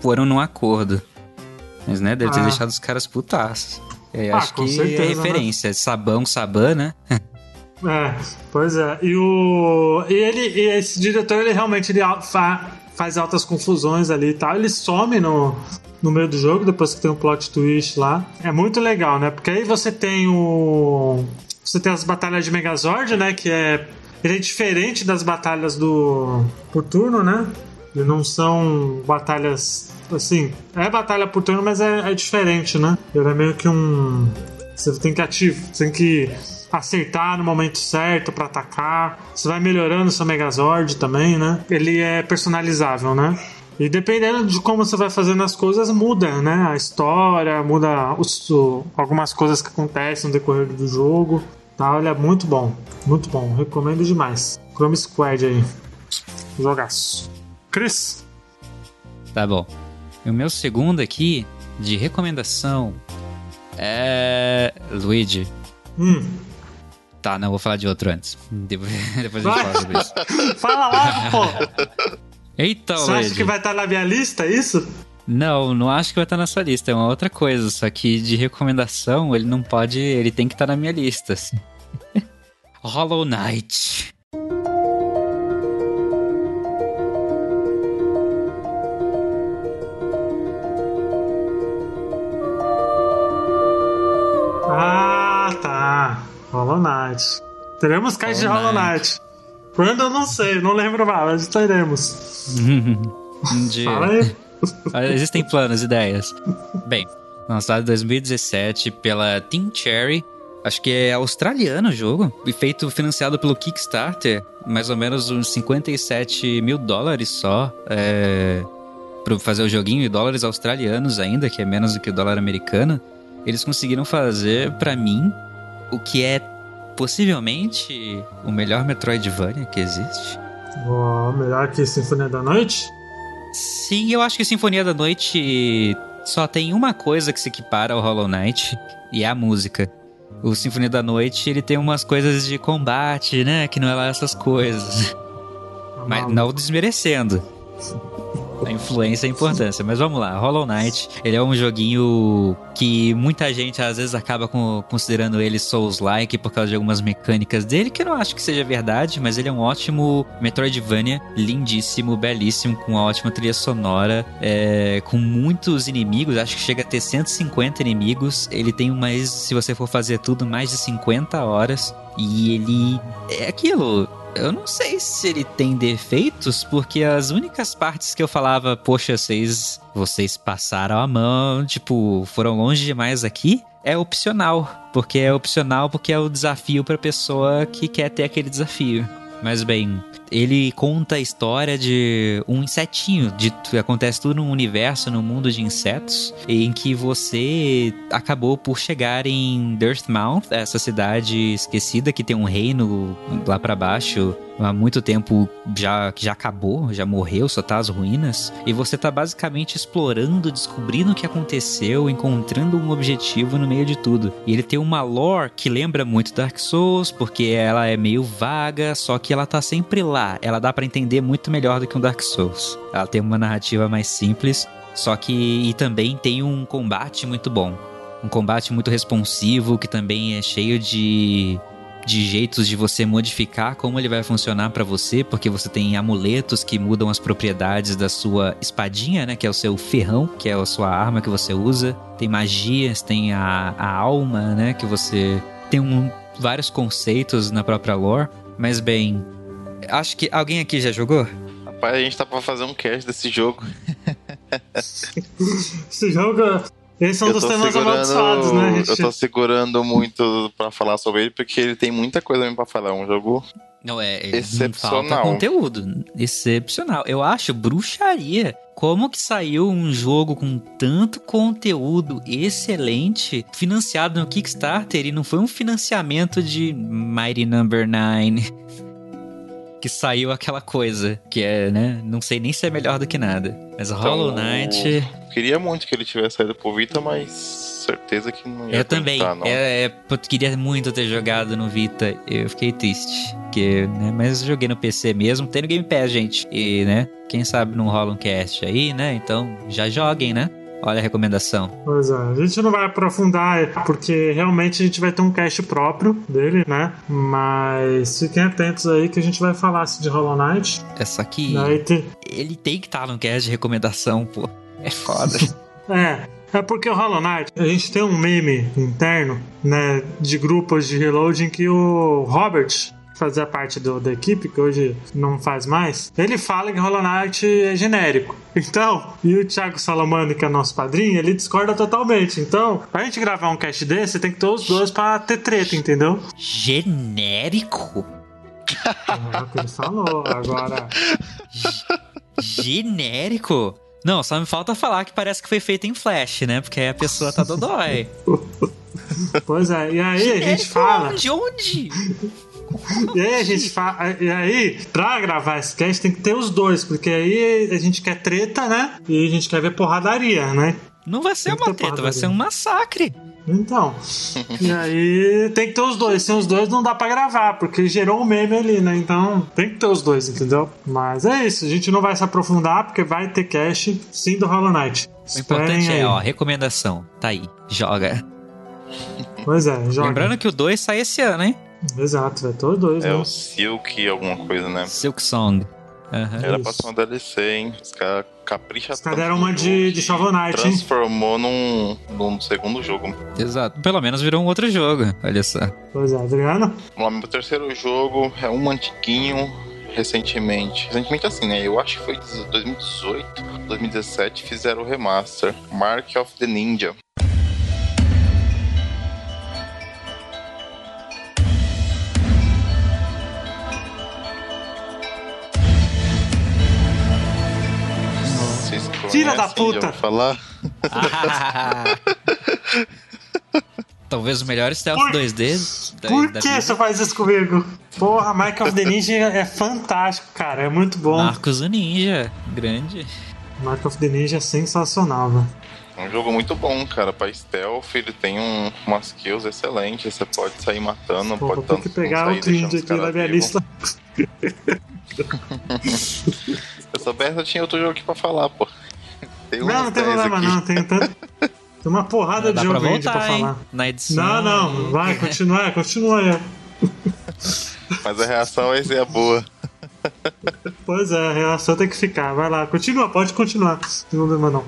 foram num acordo. Mas, né, deve ter Ah. deixado os caras putaços. E aí, Ah, acho que certeza, é né? referência. Sabão, Saban, né? É, pois é. E o. E ele. E esse diretor, ele realmente ele fa- faz altas confusões ali e tal. Ele some no, no meio do jogo, depois que tem um plot twist lá. É muito legal, né? Porque aí você tem o. Você tem as batalhas de Megazord, né? Que é. Ele é diferente das batalhas do. por turno, né? E não são batalhas. Assim, é batalha por turno, mas é, é diferente, né? Ele é meio que um. Você tem que ativar, você tem que acertar no momento certo pra atacar. Você vai melhorando seu Megazord também, né? Ele é personalizável, né? E dependendo de como você vai fazendo as coisas, muda, né? A história, muda os, o, algumas coisas que acontecem no decorrer do jogo. Tá, olha, muito bom. Muito bom. Recomendo demais. Chrome Squad aí. Jogaço. Chris? Tá bom. O meu segundo aqui, de recomendação, é. Luigi. Hum. Tá, não, vou falar de outro antes. Depois, *laughs* depois a gente fala sobre isso. *laughs* Fala lá, pô! Eita, Você acha que vai estar na minha lista, é isso? Não, não acho que vai estar na sua lista, é uma outra coisa. Só que de recomendação, ele não pode. Ele tem que estar na minha lista. assim. *laughs* Hollow Knight. Ah, tá. Hollow Knight. Teremos caixa de Hollow Knight. Quando eu não sei, não lembro mais, mas teremos. *laughs* De- Fala aí. *laughs* Existem planos, ideias. Bem, lançado em 2017 pela Team Cherry. Acho que é australiano o jogo. E feito, financiado pelo Kickstarter. Mais ou menos uns 57 mil dólares só. É, pra fazer o joguinho. E dólares australianos ainda, que é menos do que o dólar americano. Eles conseguiram fazer, pra mim, o que é possivelmente o melhor Metroidvania que existe. Ó, melhor que Sinfonia da Noite? Sim, eu acho que Sinfonia da Noite só tem uma coisa que se equipara ao Hollow Knight e é a música. O Sinfonia da Noite, ele tem umas coisas de combate, né? Que não é lá essas coisas. Mas não desmerecendo. *laughs* A influência e a importância. Mas vamos lá, Hollow Knight, ele é um joguinho que muita gente às vezes acaba com- considerando ele Souls-like por causa de algumas mecânicas dele, que eu não acho que seja verdade, mas ele é um ótimo Metroidvania, lindíssimo, belíssimo, com uma ótima trilha sonora, é, com muitos inimigos, acho que chega a ter 150 inimigos. Ele tem mais, se você for fazer tudo, mais de 50 horas. E ele é aquilo. Eu não sei se ele tem defeitos, porque as únicas partes que eu falava, poxa, vocês, vocês passaram a mão, tipo, foram longe demais aqui, é opcional. Porque é opcional porque é o desafio pra pessoa que quer ter aquele desafio. Mas bem, ele conta a história de um insetinho. De, acontece tudo num universo, num mundo de insetos, em que você acabou por chegar em Dirtmouth, essa cidade esquecida que tem um reino lá pra baixo há muito tempo já já acabou, já morreu, só tá as ruínas. E você tá basicamente explorando, descobrindo o que aconteceu, encontrando um objetivo no meio de tudo. E ele tem uma lore que lembra muito Dark Souls, porque ela é meio vaga, só que ela tá sempre lá. Ela dá pra entender muito melhor do que um Dark Souls. Ela tem uma narrativa mais simples, só que e também tem um combate muito bom. Um combate muito responsivo, que também é cheio de de jeitos de você modificar como ele vai funcionar pra você, porque você tem amuletos que mudam as propriedades da sua espadinha, né, que é o seu ferrão, que é a sua arma que você usa. Tem magias, tem a, a alma, né, que você tem um, vários conceitos na própria lore. Mas bem, acho que alguém aqui já jogou? Rapaz, a gente tá pra fazer um cast desse jogo. *laughs* Esse jogo. Esse é um eu dos temas amaldiçoados, né? Gente... Eu tô segurando muito pra falar sobre ele, porque ele tem muita coisa mesmo pra falar. É um jogo Não é, Excepcional. Falta conteúdo, excepcional. Eu acho bruxaria. Como que saiu um jogo com tanto conteúdo excelente, financiado no Kickstarter e não foi um financiamento de Mighty Number 9? *laughs* Que saiu aquela coisa, que é, né? Não sei nem se é melhor do que nada. Mas Hollow Knight. Queria muito que ele tivesse saído pro Vita, mas certeza que não ia Eu também. não. É, é, queria muito ter jogado no Vita. Eu fiquei triste. Que, né, mas joguei no PC mesmo. Tem no Game Pass, gente. E, né? Quem sabe não rola um cast aí, né? Então já joguem, né? Olha a recomendação. Pois é, a gente não vai aprofundar, porque realmente a gente vai ter um cast próprio dele, né? Mas fiquem atentos aí que a gente vai falar assim, de Hollow Knight. É que Daí tem... ele tem que estar no cast de recomendação, pô. É foda. *laughs* É, é porque o Hollow Knight, a gente tem um meme interno, né, de grupos de reloading que o Robert fazia parte do- da equipe, que hoje não faz mais, ele fala que Hollow Knight é genérico. *laughs* Então, e o Thiago Salamani, que é nosso padrinho, ele discorda totalmente. Então, pra gente gravar um cast desse, tem que ter os dois pra ter treta, entendeu? Genérico? É o que ele falou. Agora, Genérico? Não, só me falta falar que parece que foi feito em Flash, né? Porque aí a pessoa tá dodói. *laughs* Pois é, e aí a gente fala. De onde? E aí a gente fala. E aí, pra gravar esse cast tem que ter os dois, porque aí a gente quer treta, né? E a gente quer ver porradaria, né? Não vai ser uma treta, vai porradaria. ser um massacre. Então. E aí tem que ter os dois. Sem os dois não dá pra gravar, porque gerou um meme ali, né? Então tem que ter os dois, entendeu? Mas é isso, a gente não vai se aprofundar, porque vai ter cast sim do Hollow Knight. O importante é, ó, recomendação. Tá aí, joga. Pois é, joga. Lembrando que o 2 sai esse ano, hein? Exato, vai ter os dois, É né? o Silk, alguma coisa, né? Silk Song. Aham. Era pra ser uma DLC, hein? Os caras capricham Os caras deram uma de, de Shovel Knight, hein? Transformou num, num segundo jogo. Exato. Pelo menos virou um outro jogo, olha só. Pois é, Adriano? Vamos lá, meu terceiro jogo é um antiguinho recentemente. Recentemente assim, né? Eu acho que foi 2018, 2017, fizeram o remaster. Mark of the Ninja. Filha da puta! falar? Talvez o melhor stealth Por- 2D da, Por da que vida. você faz isso comigo? Porra, Mike of the Ninja é fantástico, cara. É muito bom. Marcos o Ninja, grande. Mark of the Ninja é sensacional, velho. É um jogo muito bom, cara. Pra stealth, ele tem um, umas kills excelentes. Você pode sair matando, Pô, vou pode ter tanto que pegar sair outro índio aqui na minha lista. Eu soubesse, eu tinha outro jogo aqui pra falar, pô. Tem Não, não tem 10 problema aqui. não. Tem, tanto... *laughs* tem uma porrada Dá de pra jogo pra voltar, hein? falar. Na edição. Não, não. Vai, continua, continua aí. *laughs* Mas a reação vai ser a boa. *laughs* Pois é, a reação tem que ficar. Vai lá, continua, pode continuar. Não tem problema não.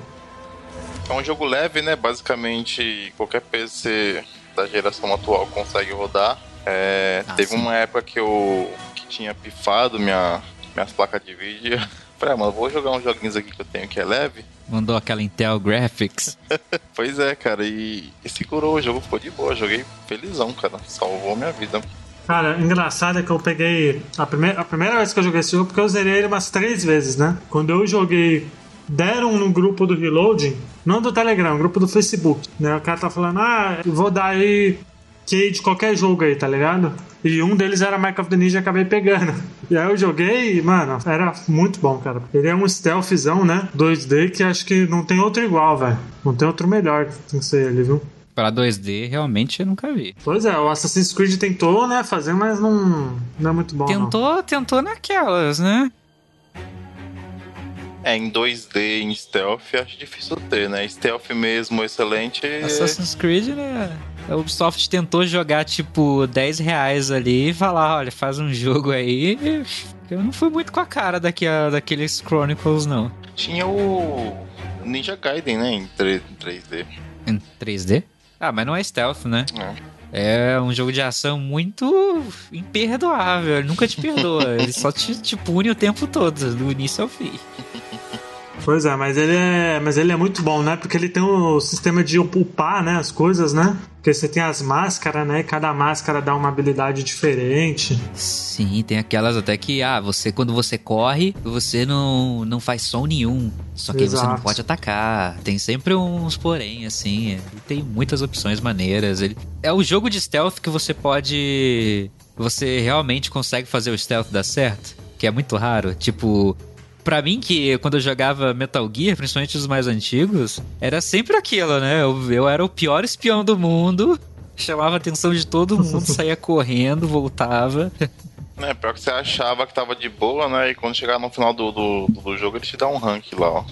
É um jogo leve, né? Basicamente, qualquer PC da geração atual consegue rodar. É, Ah, teve sim. uma época que eu que tinha pifado minha, minhas placas de vídeo. Falei, ah, mano, vou jogar uns joguinhos aqui que eu tenho que é leve. Mandou aquela Intel Graphics. *laughs* Pois é, cara, e, e segurou, o jogo ficou de boa. Joguei felizão, cara. Salvou minha vida. Cara, engraçado é que eu peguei. A primeira, a primeira vez que eu joguei esse jogo, porque eu zerei ele umas três vezes, né? Quando eu joguei. Deram no grupo do Reloading, não do Telegram, grupo do Facebook, né? O cara tá falando, ah, eu vou dar aí key de qualquer jogo aí, tá ligado? E um deles era Mike of the Ninja e acabei pegando. *laughs* E aí eu joguei e, mano, era muito bom, cara. Ele é um stealthzão, né? 2D que acho que não tem outro igual, velho. Não tem outro melhor que ser ele, viu? Pra 2D, realmente eu nunca vi. Pois é, o Assassin's Creed tentou, né, fazer, mas não, não é muito bom. não. Tentou, tentou naquelas, né? É, em 2D, em stealth, acho difícil ter, né? Stealth mesmo, excelente. Assassin's Creed, né? A Ubisoft tentou jogar, tipo, 10 reais ali e falar, olha, faz um jogo aí. Eu não fui muito com a cara daqui a, daqueles Chronicles, não. Tinha o Ninja Gaiden, né? Em 3, em 3D. Em 3D? Ah, mas não é stealth, né? É. É um jogo de ação muito imperdoável. Ele nunca te perdoa. Ele só te, te pune o tempo todo, do início ao fim. Pois é, mas ele é, mas ele é muito bom, né? Porque ele tem o sistema de upar, né, as coisas, né? Porque você tem as máscaras, né? E cada máscara dá uma habilidade diferente. Sim, tem aquelas até que, ah, você quando você corre, você não, não faz som nenhum. Só que você não pode atacar. Tem sempre uns porém, assim. Tem muitas opções maneiras. Ele... É o jogo de stealth que você pode. Você realmente consegue fazer o stealth dar certo. Que é muito raro. Tipo. Pra mim, que quando eu jogava Metal Gear, principalmente os mais antigos, era sempre aquilo, né? Eu, eu era o pior espião do mundo, chamava a atenção de todo mundo, *laughs* saía correndo, voltava. É, pior que você achava que tava de boa, né? E quando chegar no final do, do, do jogo, ele te dá um rank lá, ó.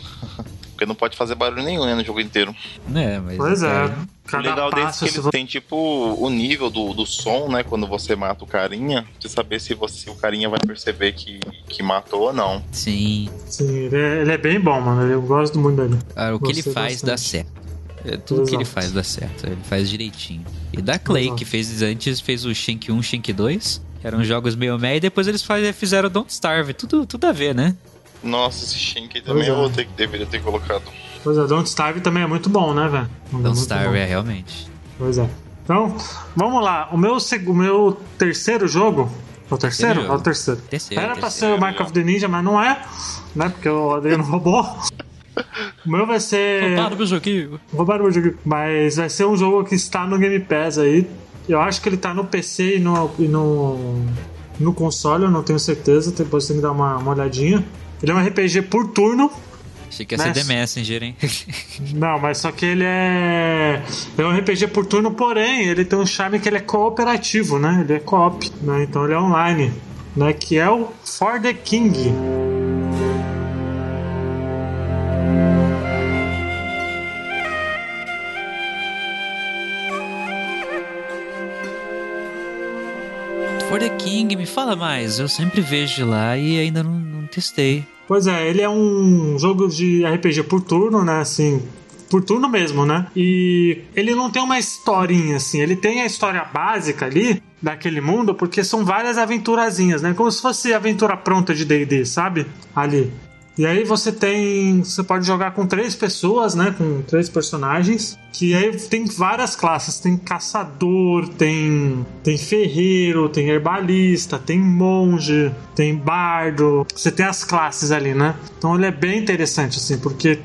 Porque não pode fazer barulho nenhum, né? No jogo inteiro. Né, mas Pois é. O Cada legal desse é que ele tem, tipo, o nível do, do som, né? Quando você mata o carinha, de saber se, você, o carinha vai perceber que, que matou ou não. Sim. Sim, ele é, ele é bem bom, mano. Eu gosto muito dele. Cara, o que ele Gostei faz dá bastante. certo. É, tudo que ele Exato. faz dá certo. Ele faz direitinho. E da Clay, Exato. que fez antes, fez o Shank 1, Shank 2. que Eram jogos meio meio, e depois eles faz- fizeram Don't Starve. Tudo, tudo a ver, né? Nossa, esse Shank também é. eu vou ter que deveria ter colocado. Pois é, Don't Starve também é muito bom, né, velho? É Don't muito Starve bom. é realmente. Pois é. Então, vamos lá. O meu, o meu terceiro jogo É o terceiro? É o terceiro. Terceiro, Era pra terceiro. ser o Mark of the Ninja, mas não é, né? Porque o Adriano *laughs* roubou. O meu vai ser. Para meu joguinho. Roubaram o jogo. Mas vai ser um jogo que está no Game Pass aí. Eu acho que ele tá no PC e no, e no, no console, eu não tenho certeza. Depois tem que dar uma, uma olhadinha. Ele é um RPG por turno. Achei que ia Mas- ser The Messenger, hein? *laughs* Não, mas só que ele é. É um RPG por turno, porém, ele tem um charme que ele é cooperativo, né? Ele é co-op, né? Então ele é online, né? Que é o For the King. Me fala mais. Eu sempre vejo lá e ainda não, não testei. Pois é, ele é um jogo de RPG por turno, né? Assim, por turno mesmo, né? E ele não tem uma historinha, assim. Ele tem a história básica ali daquele mundo, porque são várias aventurazinhas, né? Como se fosse aventura pronta de D&D, sabe? Ali. E aí você tem. Você pode jogar com três pessoas, né? Com três personagens. Que aí tem várias classes. Tem caçador, tem. Tem ferreiro, tem herbalista, tem monge, tem bardo. Você tem as classes ali, né? Então ele é bem interessante, assim, porque.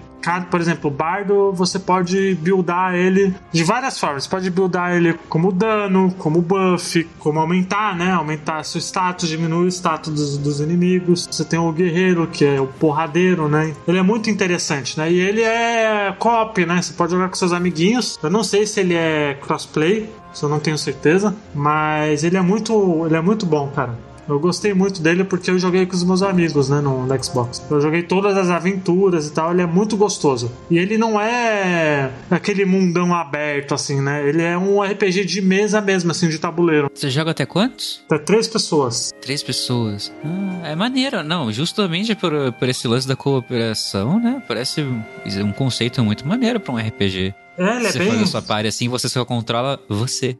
Por exemplo, o bardo você pode buildar ele de várias formas. Você pode buildar ele como dano, como buff, como aumentar, né? Aumentar seu status, diminuir o status dos, dos inimigos. Você tem o guerreiro, que é o porradeiro, né? Ele é muito interessante, né? E ele é co-op, né? Você pode jogar com seus amiguinhos. Eu não sei se ele é crossplay, isso eu não tenho certeza, mas ele é muito, ele é muito bom, cara. Eu gostei muito dele porque eu joguei com os meus amigos, né, no, no Xbox. Eu joguei todas as aventuras e tal, ele é muito gostoso. E ele não é aquele mundão aberto, assim, né? Ele é um RPG de mesa mesmo, assim, de tabuleiro. Você joga até quantos? Até três pessoas. Três pessoas. Ah, é maneiro. Não, justamente por, por esse lance da cooperação, né? Parece um conceito muito maneiro pra um RPG. É, ele é você bem. faz a sua party assim, você só controla você.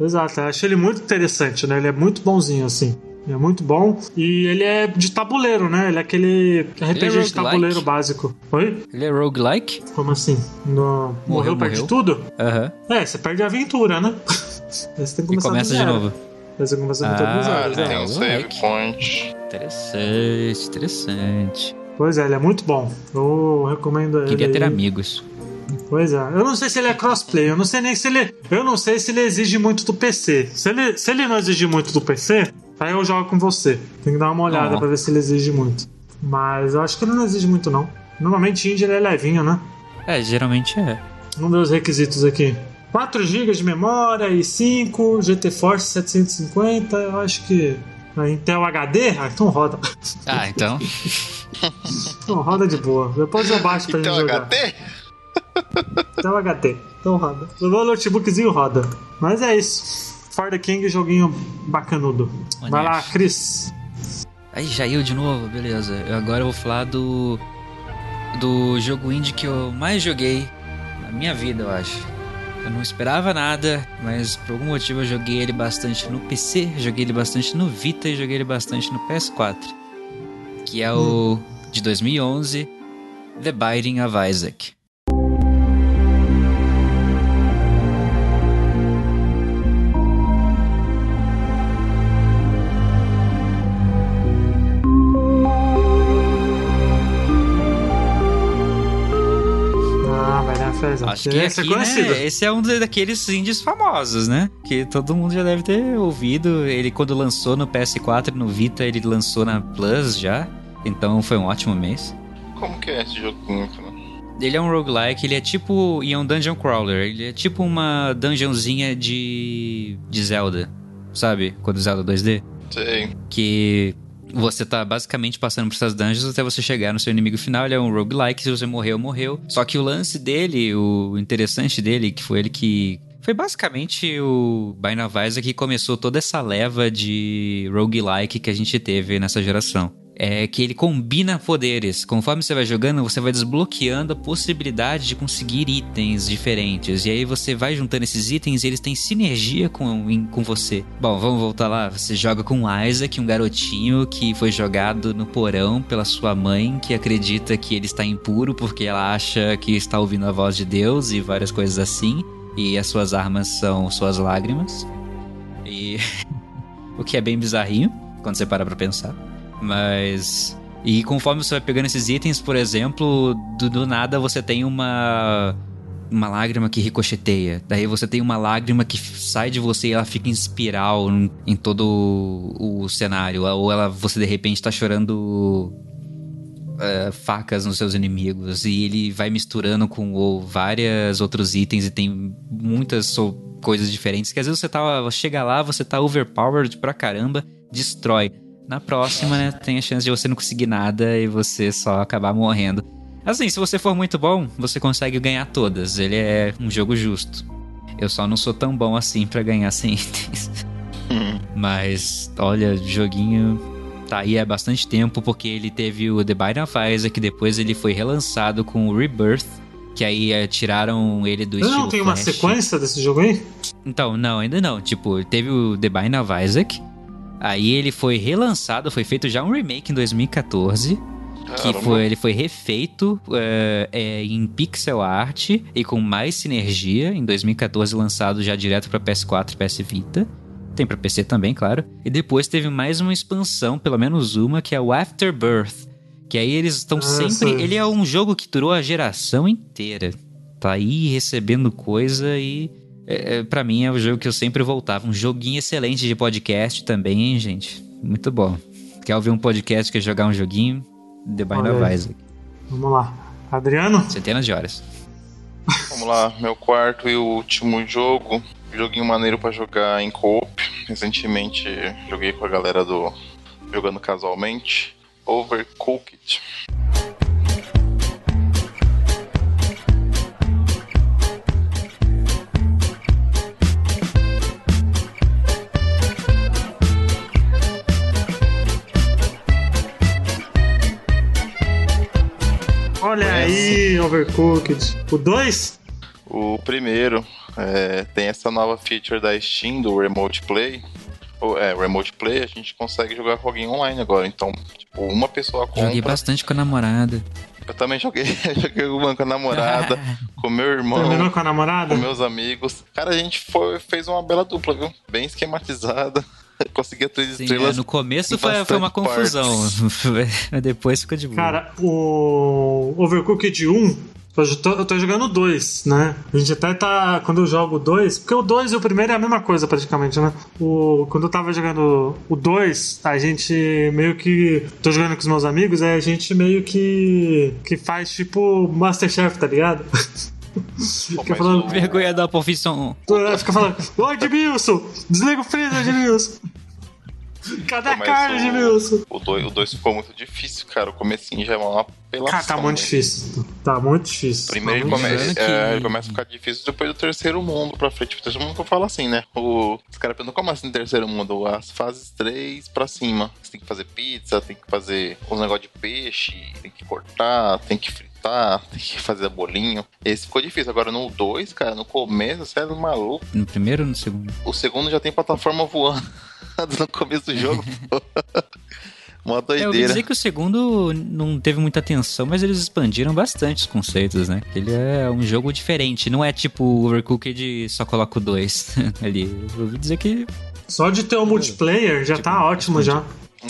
Exato, eu achei ele muito interessante, né? Ele é muito bonzinho, assim. Ele é muito bom. E ele é de tabuleiro, né? Ele é aquele RPG de roguelike? tabuleiro básico. Oi? Ele é roguelike? Como assim? No... Morreu, perde morreu. tudo? Aham. É, você perde a aventura, né? *laughs* Aí você tem que E começar do começa de novo. Aí você começa Ah, zero, Ah, tem um save point. Interessante, interessante. Pois é, ele é muito bom. Eu recomendo ele. Queria ter aí. amigos. Pois é. Eu não sei se ele é crossplay. Eu não sei nem se ele. Eu não sei se ele exige muito do PC. Se ele, se ele não exigir muito do PC, aí eu jogo com você. Tem que dar uma olhada Ó. pra ver se ele exige muito. Mas eu acho que ele não exige muito, não. Normalmente indie ele é levinho, né? É, geralmente é. Vamos ver os requisitos aqui. 4 GB de memória e 5, GT Force 750, eu acho que. a Intel HD? Ah, então roda. Ah, então. *laughs* Então roda de boa. Depois eu baixo pra Então, gente jogar. HT? Intel HD. Então roda. O meu notebookzinho roda. Mas é isso. For the King, joguinho bacanudo. Vai lá. Cris. Aí eu de novo, beleza. Eu agora vou falar do. Do jogo indie que eu mais joguei na minha vida, eu acho. Eu não esperava nada, mas por algum motivo eu joguei ele bastante no PC, joguei ele bastante no Vita e joguei ele bastante no PS4. Que é o de 2011, The Binding of Isaac. Festa. Acho que Esse aqui, é conhecido. né, esse é um daqueles indies famosos, né? Que todo mundo já deve ter ouvido. Ele quando lançou no PS4 e no Vita, ele lançou na Plus já. Então foi um ótimo mês. Como que é esse joguinho, cara? Ele é um roguelike, ele é tipo. E é um dungeon crawler. Ele é tipo uma dungeonzinha de. de Zelda. Sabe? Quando Zelda 2D. Sei. Que você tá basicamente passando por essas dungeons até você chegar no seu inimigo final. Ele é um roguelike, se você morreu, morreu. Só que o lance dele, o interessante dele, que foi ele que. Foi basicamente o Bind of Isaac que começou toda essa leva de roguelike que a gente teve nessa geração. É que ele combina poderes. Conforme você vai jogando, você vai desbloqueando a possibilidade de conseguir itens diferentes. E aí você vai juntando esses itens e eles têm sinergia com, em- com você. Bom, vamos voltar lá. Você joga com Isaac, um garotinho que foi jogado no porão pela sua mãe, que acredita que ele está impuro porque ela acha que está ouvindo a voz de Deus e várias coisas assim. E as suas armas são suas lágrimas. E. *laughs* o que é bem bizarrinho quando você para pra pensar. Mas. E conforme você vai pegando esses itens, por exemplo, do, do nada você tem uma uma lágrima que ricocheteia. Daí você tem uma lágrima que sai de você e ela fica em espiral em todo o, cenário. Ou ela, você de repente tá chorando uh, facas nos seus inimigos. E ele vai misturando com ou, vários outros itens e tem muitas coisas diferentes. Que às vezes você tá, chega lá, você tá overpowered pra caramba, destrói. Na próxima, né, tem a chance de você não conseguir nada e você só acabar morrendo. Assim, se você for muito bom, você consegue ganhar todas. Ele é um jogo justo. Eu só não sou tão bom assim para ganhar sem *laughs* itens. Mas, olha, joguinho tá aí há bastante tempo, porque ele teve o The Binding of Isaac, depois ele foi relançado com o Rebirth, que aí é, tiraram ele do não, estilo Não, tem uma sequência desse jogo aí? Então, não, ainda não. Tipo, teve o The Binding of Isaac, aí ele foi relançado, foi feito já um remake em 2014, que foi, ele foi refeito é, é, em pixel art e com mais sinergia. Em 2014, lançado já direto para PS4 e PS Vita. Tem para PC também, claro. E depois teve mais uma expansão, pelo menos uma, que é o Afterbirth. Que aí eles estão ah, sempre. Sim. Ele é um jogo que durou a geração inteira. Tá aí recebendo coisa e. É, é para mim é o jogo que eu sempre voltava. Um joguinho excelente de podcast também, hein, gente? Muito bom. Quer ouvir um podcast, quer jogar um joguinho? The Bind of Isaac. Vamos lá. Adriano? Centenas de horas. Vamos lá, meu quarto e último jogo. Joguinho maneiro para jogar em co-op. Recentemente joguei com a galera do Jogando Casualmente. Overcooked. Aí, Overcooked. O 2? O primeiro. É, tem essa nova feature da Steam, do Remote Play. Ou, é, Remote Play, a gente consegue jogar com alguém online agora. Então, tipo, uma pessoa compra... Joguei bastante com a namorada. Eu também joguei, *laughs* joguei uma com a namorada, *laughs* com meu irmão. Terminou com a namorada? Com meus amigos. Cara, a gente foi, fez uma bela dupla, viu? Bem esquematizada. *laughs* Conseguia três Sim, estrelas. É, no começo foi, foi uma confusão, *laughs* mas depois ficou de boa. Cara, o Overcooked 1 eu tô, eu tô jogando dois, né? A gente até tá. Quando eu jogo dois, porque o dois e o primeiro é a mesma coisa praticamente, né? O, quando eu tava jogando o dois, a gente meio que. Tô jogando com os meus amigos, aí a gente meio que. que faz tipo Masterchef, tá ligado? *laughs* fica falando. Vergonha da profissão. Fica falando, ô Edmilson, desliga o freezer, Edmilson. Cadê a carne, Edmilson? O 2 ficou muito difícil, cara. O comecinho já é uma apelação. Cara, tá muito né? difícil. Tá muito difícil. Primeiro tá ele, que... é, ele começa a ficar difícil depois do terceiro mundo pra frente. O terceiro mundo que eu falo assim, né? O, os caras perguntam como assim terceiro mundo? As fases 3 pra cima. Você tem que fazer pizza, tem que fazer uns negócios de peixe, tem que cortar, tem que fritar, tem que fazer bolinho. Esse ficou difícil. Agora no 2, cara, no começo, você é maluco. No primeiro ou no segundo? O segundo já tem plataforma voando. *laughs* no começo do jogo. Uma doideira. É, eu ouvi dizer que o segundo não teve muita atenção, mas eles expandiram bastante os conceitos, né? Ele é um jogo diferente, não é tipo o Overcooked só coloca o 2 *laughs* ali. Eu ouvi dizer que. Só de ter o multiplayer já tipo, tá ótimo já.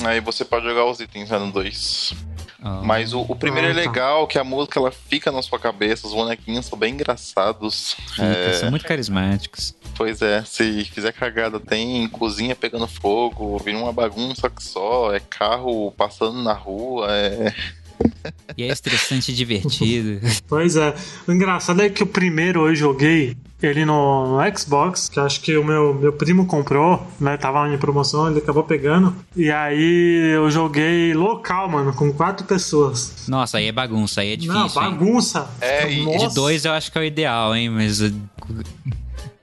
Aí você pode jogar os itens no 2. Oh. Mas o, o primeiro ah, é tá. legal, que a música ela fica na sua cabeça, os bonequinhos são bem engraçados. Fica, é... São muito carismáticos. Pois é, se fizer cagada, tem cozinha pegando fogo, vira uma bagunça que só, é carro passando na rua, é. E é estressante e divertido. *laughs* Pois é. O engraçado é que o primeiro eu joguei ele no, no, Xbox, que acho que o meu, meu primo comprou, né? Tava em promoção, ele acabou pegando. E aí eu joguei local, mano, com quatro pessoas. Nossa, aí é bagunça, aí é difícil. Não, bagunça. Hein? É, e de dois eu acho que é o ideal, hein? Mas.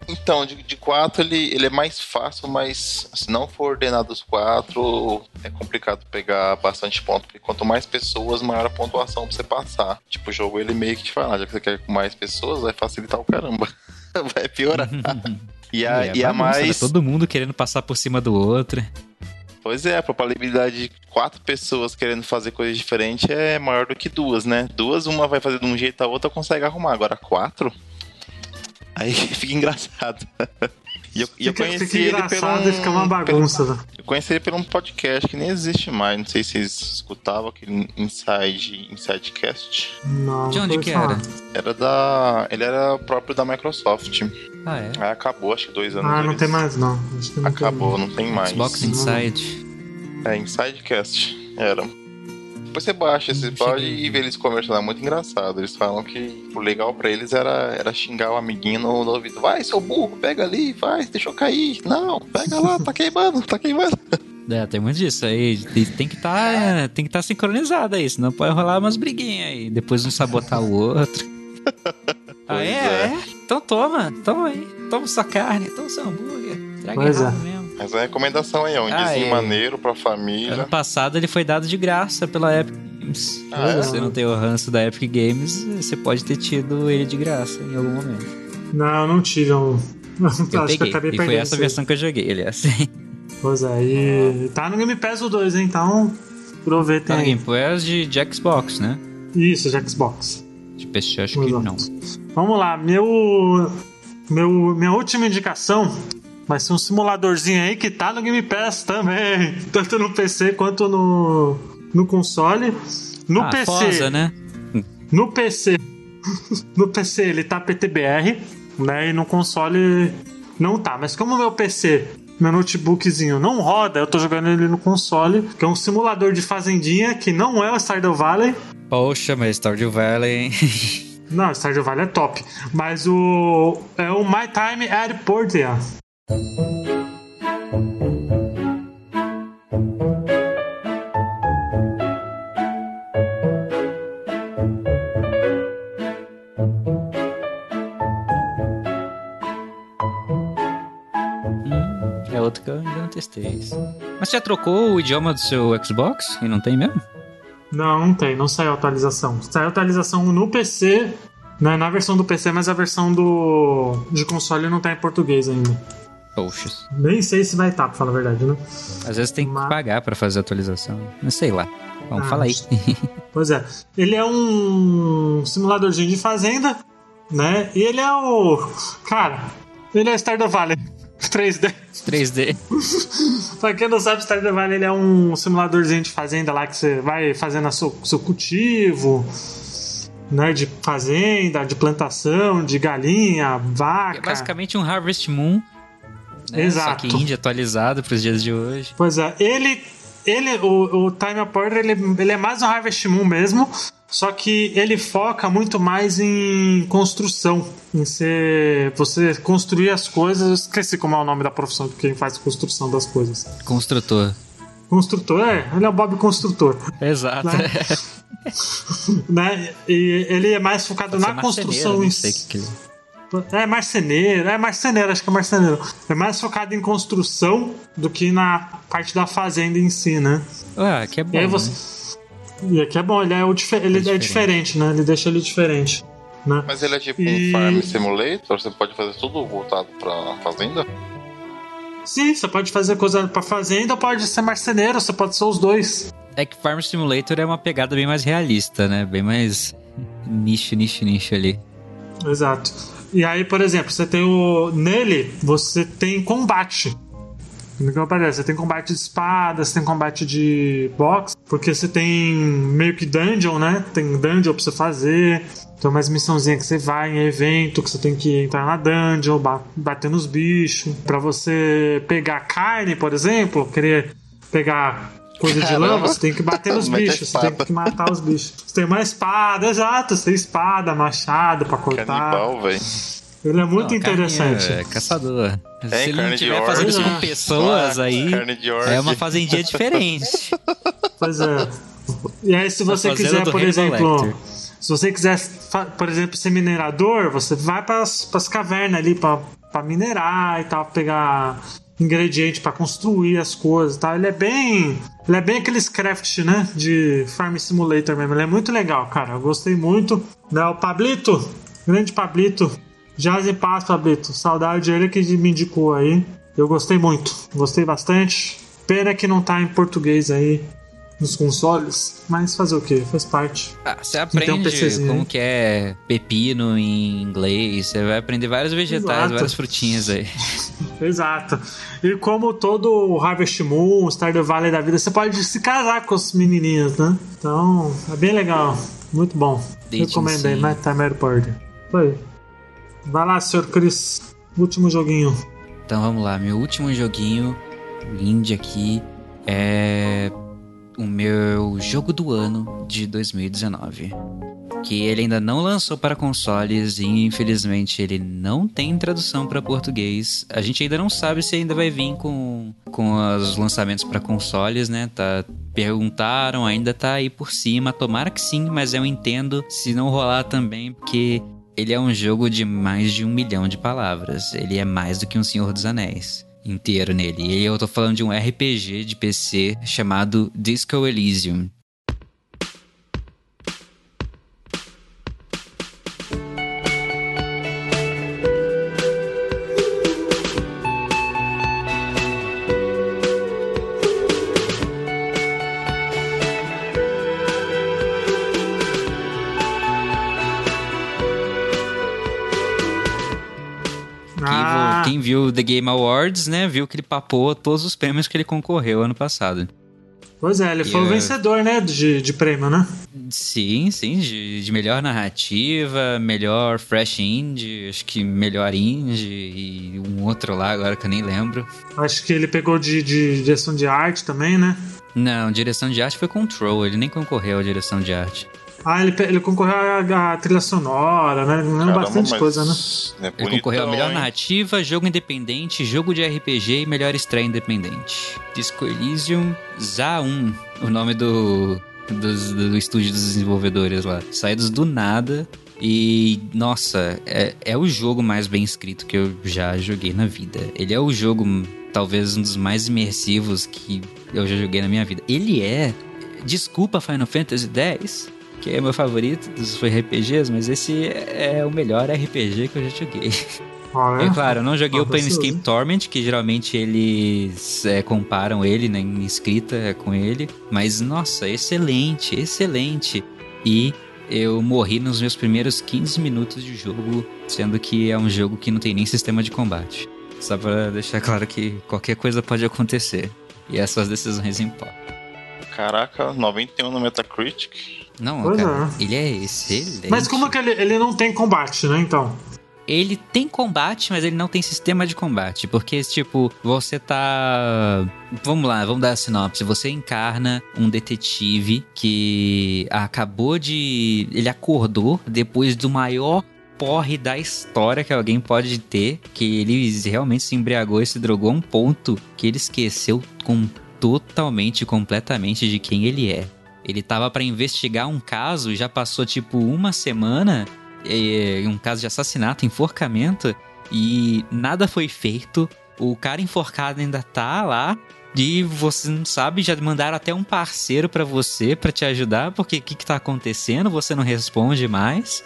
Então, de, de quatro ele, ele é mais fácil, mas se não for ordenado os quatro, é complicado pegar bastante ponto, porque quanto mais pessoas, maior a pontuação pra você passar. Tipo, o jogo ele meio que te fala, já que você quer com mais pessoas, vai facilitar o caramba. *laughs* vai piorar. *laughs* e a, é, e a bagunça, mais. Né? Todo mundo querendo passar por cima do outro. Pois é, a probabilidade de quatro pessoas querendo fazer coisas diferentes é maior do que duas, né? Duas, uma vai fazer de um jeito, a outra consegue arrumar. Agora, quatro, Aí *laughs* fica engraçado. *laughs* E eu, e eu conheci fica ele engraçado pelo fica uma bagunça. né? Eu conheci ele por um podcast que nem existe mais. Não sei se vocês escutavam aquele Inside, Insidecast. Não, De não onde que falar. era? Era da. Ele era próprio da Microsoft. Ah, é? Aí acabou, acho que dois anos. Ah, não eles- tem mais não. Acho que não tem Acabou, mais. não tem mais. Xbox Inside. É, Insidecast. Era. Depois você baixa, você pode cheguei. ir ver eles conversando. É muito engraçado. Eles falam que o legal pra eles era, era xingar o amiguinho no, no ouvido. Vai, seu burro, pega ali, vai, deixa eu cair. Não, pega lá, tá queimando, tá queimando. *laughs* É, tem muito disso aí. Tem- que estar tem que tá sincronizado aí, senão pode rolar umas briguinhas aí. Depois um sabotar o outro. *laughs* ah, é? é. é? Então toma, toma aí. Toma sua carne, toma seu hambúrguer. Traga Pois é. mesmo. Mas a recomendação aí é um Ah, é. maneiro pra família. Ano passado ele foi dado de graça pela Epic Games. Ah, Se é? você não tem o ranço da Epic Games, você pode ter tido ele de graça em algum momento. Não, eu não tive um. *laughs* Eu Acho que eu peguei. acabei E foi perdendo. essa isso. versão que eu joguei, aliás. *laughs* Pois é, e tá no Game Pass o 2, hein? Então, aproveitem Tá no. Game Pass de, de Xbox, né? Isso, de Xbox. De PC acho que Exato. não. Vamos lá, meu, meu. Minha última indicação vai ser um simuladorzinho aí que tá no Game Pass também. *laughs* Tanto no PC quanto no, no console. No ah, PC. Forza, né? No PC. *laughs* No PC ele tá PTBR, né? E no console não tá. Mas como meu PC, meu notebookzinho não roda, eu tô jogando ele no console, que é um simulador de fazendinha que não é o Stardew Valley. Poxa, mas Stardew Valley, hein? *laughs* Não, Stardew Valley é top. Mas o. É o My Time at Portia. Hum, é outro que eu ainda não testei. Mas você já trocou o idioma do seu Xbox? E não tem mesmo? Não, não tem, não saiu atualização. Saiu atualização no PC, né, na versão do PC, mas a versão do de console não tá em português ainda. Nem sei se vai estar, pra falar a verdade, né? Às vezes tem que Mas- pagar pra fazer atualização. Não sei lá. Vamos, Ah, fala aí. *laughs* Pois é. Ele é um simuladorzinho de fazenda, né? E ele é o. Cara, ele é Stardew Valley *laughs* 3D. 3D. *laughs* pra quem não sabe, Stardew Valley ele é um simuladorzinho de fazenda lá que você vai fazendo seu, seu cultivo, né? De fazenda, de plantação, de galinha, vaca. É basicamente um Harvest Moon. Né? Exato. Só que indie atualizado pros dias de hoje. Pois é, ele. ele o, o Time Porter ele, ele é mais um Harvest Moon mesmo, só que ele foca muito mais em construção, em ser. Você construir as coisas. Eu esqueci como é o nome da profissão de quem faz construção das coisas. Construtor. Construtor, é, ele é o Bob Construtor, Exato. Né? *laughs* *laughs* né? E ele é mais focado Pode na construção em si. que ele- É marceneiro, é marceneiro, acho que é marceneiro. É mais focado em construção do que na parte da fazenda em si, né? Ah, que é bom. E aí né? você. E aqui é bom, ele é, o dife- ele é diferente. diferente, né? Ele deixa ele diferente. Né? Mas ele é tipo E- um Farm Simulator, você pode fazer tudo voltado pra fazenda? Sim, você pode fazer coisa pra fazenda ou pode ser marceneiro, você pode ser os dois. É que Farm Simulator é uma pegada bem mais realista, né? Bem mais nicho, nicho, nicho ali. Exato. E aí, por exemplo, você tem o. Nele, você tem combate. Você tem combate de espada, você tem combate de boxe, porque você tem meio que dungeon, né? Tem dungeon pra você fazer. Tem umas missãozinhas que você vai em evento, que você tem que entrar na dungeon, ba- bater nos bichos. Pra você pegar carne, por exemplo, querer pegar coisa de lama, você tem que bater nos *laughs* bichos, você tem que matar os bichos. Você tem uma espada, exato, você tem espada, machado pra cortar. Canibal, velho. Ele é muito Não, interessante. É caçador. Se ele carne não de estiver fazendo isso com é. pessoas Ah, aí, é uma fazendinha diferente. *laughs* Pois é. E aí, se você fazenda quiser, por exemplo, se você quiser, por exemplo, ser minerador, você vai para as cavernas ali pra pra minerar e tal, pegar ingrediente pra construir as coisas, e tal. Ele é bem, ele é bem aqueles craft, né, de Farm Simulator mesmo. Ele é muito legal, cara. Eu gostei muito. Né, o Pablito, grande Pablito, Jazz em paz, Pablito. Saudade ele que me indicou aí. Eu gostei muito, gostei bastante. Pena que não tá em português aí nos consoles, mas fazer o que? Faz parte. Ah, você um aprende PCzinho, como hein? que é pepino em inglês, você vai aprender vários vegetais, Exato. várias frutinhas aí. *laughs* Exato. E como todo Harvest Moon, Stardew Valley da vida, você pode se casar com os menininhos, né? Então, é bem legal. Muito bom. Dating Recomendo aí. Nighttime Airport. Foi. Vai lá, senhor Chris. Último joguinho. Então vamos lá, meu último joguinho indie aqui é o meu jogo do ano de 2019. Que ele ainda não lançou para consoles e infelizmente ele não tem tradução para português. A gente ainda não sabe se ainda vai vir com, com os lançamentos para consoles, né? Tá, perguntaram, ainda tá aí por cima. Tomara que sim, mas eu entendo se não rolar também, porque ele é um jogo de mais de um milhão de palavras. Ele é mais do que um Senhor dos Anéis inteiro nele. E eu tô falando de um RPG de PC chamado Disco Elysium. Viu The Game Awards, né, viu que ele papou todos os prêmios que ele concorreu ano passado. pois é, ele foi o E, vencedor, né? De, de prêmio, né? Sim, sim, de, de melhor narrativa, melhor fresh indie, acho que melhor indie e um outro lá agora que eu nem lembro. Acho que ele pegou de, de direção de arte também, né? Não, direção de arte foi Control, ele nem concorreu à direção de arte. Ah, ele, ele concorreu à, à trilha sonora, né? Lembra Caramba, bastante coisa, né? é Ele bonitão, concorreu a melhor hein? narrativa, jogo independente, jogo de RPG e melhor estreia independente. Disco Elysium ZA1, o nome do, dos- do, estúdio dos desenvolvedores lá. Saídos do nada e, nossa, é, é o jogo mais bem escrito que eu já joguei na vida. Ele é o jogo, talvez, um dos mais imersivos que eu já joguei na minha vida. Ele é... Desculpa Final Fantasy X, que é meu favorito dos RPGs, mas esse é o melhor RPG que eu já joguei. Olha. *laughs* É claro, eu não joguei Ah, o Planescape. Torment, que geralmente eles é, comparam ele né, em escrita com ele. Mas, nossa, excelente, excelente. E eu morri nos meus primeiros 15 minutos de jogo, sendo que é um jogo que não tem nem sistema de combate. Só pra deixar claro que qualquer coisa pode acontecer. E as suas decisões importam. Caraca, 91 no Metacritic. Não, Pois cara, é. ele é excelente. Mas como que ele, ele não tem combate, né? Então. Ele tem combate, mas ele não tem sistema de combate. Porque, tipo, você tá. Vamos lá, vamos dar a sinopse. Você encarna um detetive que acabou de. Ele acordou depois do maior porre da história que alguém pode ter. Que ele realmente se embriagou e se drogou a um ponto que ele esqueceu com totalmente, completamente de quem ele é. Ele tava pra investigar um caso, já passou tipo uma semana é, um caso de assassinato, enforcamento, e nada foi feito. O cara enforcado ainda tá lá. E você não sabe, já mandaram até um parceiro pra você pra te ajudar, porque o que, que tá acontecendo? Você não responde mais.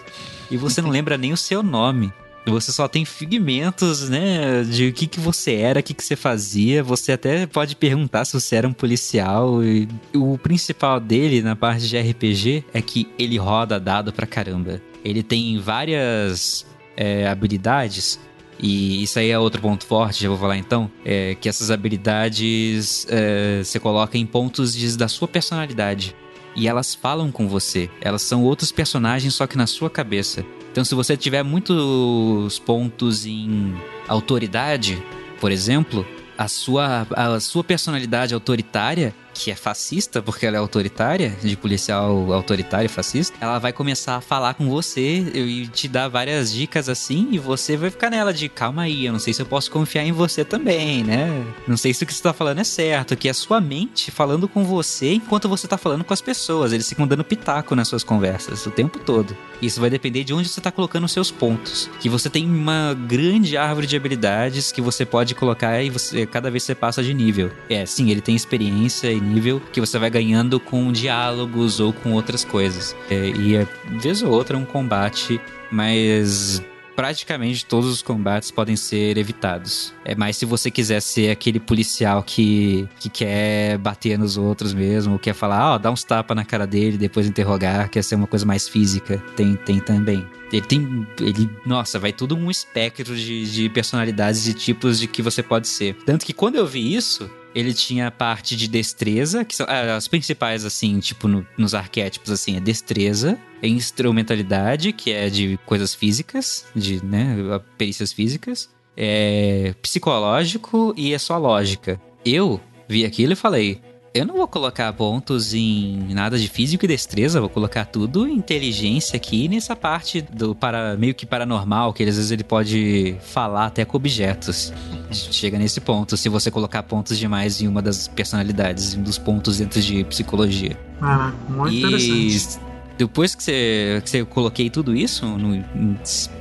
E você não *laughs* lembra nem o seu nome. Você só tem figmentos, né? De o que, que você era, o que, que você fazia. Você até pode perguntar se você era um policial. E o principal dele na parte de RPG é que ele roda dado pra caramba. Ele tem várias é, habilidades. E isso aí é outro ponto forte, já vou falar então. É que essas habilidades é, você coloca em pontos de- da sua personalidade. E elas falam com você. Elas são outros personagens, só que na sua cabeça. Então, se você tiver muitos pontos em autoridade, por exemplo, a sua, a sua personalidade autoritária, que é fascista, porque ela é autoritária, de policial autoritário fascista, ela vai começar a falar com você e te dar várias dicas assim, e você vai ficar nela de calma aí, eu não sei se eu posso confiar em você também, né? Não sei se o que você tá falando é certo, que é a sua mente falando com você enquanto você tá falando com as pessoas. Eles ficam dando pitaco nas suas conversas o tempo todo. Isso vai depender de onde você tá colocando os seus pontos. Que você tem uma grande árvore de habilidades que você pode colocar e você cada vez você passa de nível. É, sim, ele tem experiência e nível que você vai ganhando com diálogos ou com outras coisas. É, e é, vez ou outra um combate, mas praticamente todos os combates podem ser evitados. É mais se você quiser ser aquele policial que, que quer bater nos outros mesmo, quer falar, ó, oh, dá uns tapas na cara dele, depois interrogar, quer ser uma coisa mais física. Tem, tem também. Ele tem. Ele. Nossa, vai tudo um espectro de, de personalidades e tipos de que você pode ser. Tanto que quando eu vi isso, ele tinha a parte de destreza, que são ah, as principais, assim, tipo, no, nos arquétipos, assim, é destreza, é instrumentalidade, que é de coisas físicas, de, né, perícias físicas, é psicológico e é só lógica. Eu vi aquilo e falei, eu não vou colocar pontos em nada de físico e destreza, vou colocar tudo em inteligência aqui nessa parte do para meio que paranormal, que às vezes ele pode falar até com objetos. Chega nesse ponto, se você colocar pontos demais em uma das personalidades, um dos pontos dentro de psicologia. Ah, muito e... interessante depois que você, que você coloquei tudo isso, no,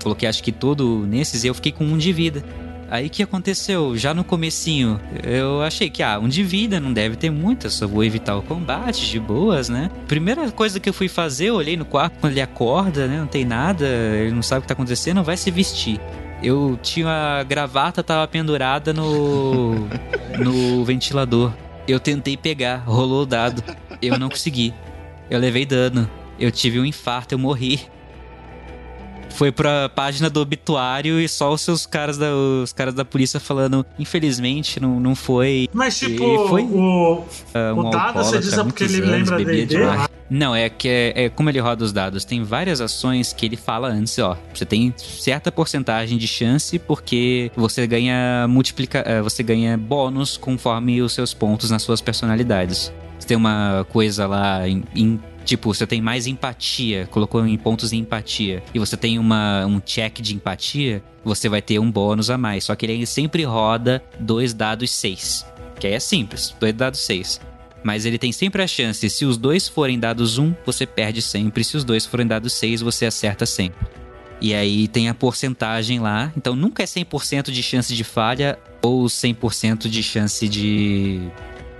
coloquei acho que todo nesses, eu fiquei com um de vida. Aí que aconteceu? Já no comecinho, eu achei que, ah, um de vida não deve ter muita, só vou evitar o combate de boas, né? Primeira coisa que eu fui fazer, eu olhei no quarto, quando ele acorda, né? Não tem nada, ele não sabe o que tá acontecendo, vai se vestir. Eu tinha a gravata, tava pendurada no, *laughs* no ventilador. Eu tentei pegar, rolou o dado. Eu não consegui. Eu levei dano. Eu tive um infarto, eu morri foi pra página do obituário e só os seus caras da, os caras da polícia falando, infelizmente, não, não foi. Mas, tipo, foi, uh, um o dado você diz é porque ele anos, lembra dele? Não, é que é, é, como ele roda os dados. Tem várias ações que ele fala antes, ó. Você tem certa porcentagem de chance porque você ganha multiplica, eh, você ganha bônus conforme os seus pontos nas suas personalidades. Você tem uma coisa lá em, em Tipo, você tem mais empatia, colocou em pontos de empatia, e você tem uma, um check de empatia, você vai ter um bônus a mais. Só que ele sempre roda dois dados seis. Que aí é simples, dois dados seis. Mas ele tem sempre a chance, se os dois forem dados um, você perde sempre. Se os dois forem dados seis, você acerta sempre. E aí tem a porcentagem lá. Então nunca é 100% de chance de falha ou 100% de chance de,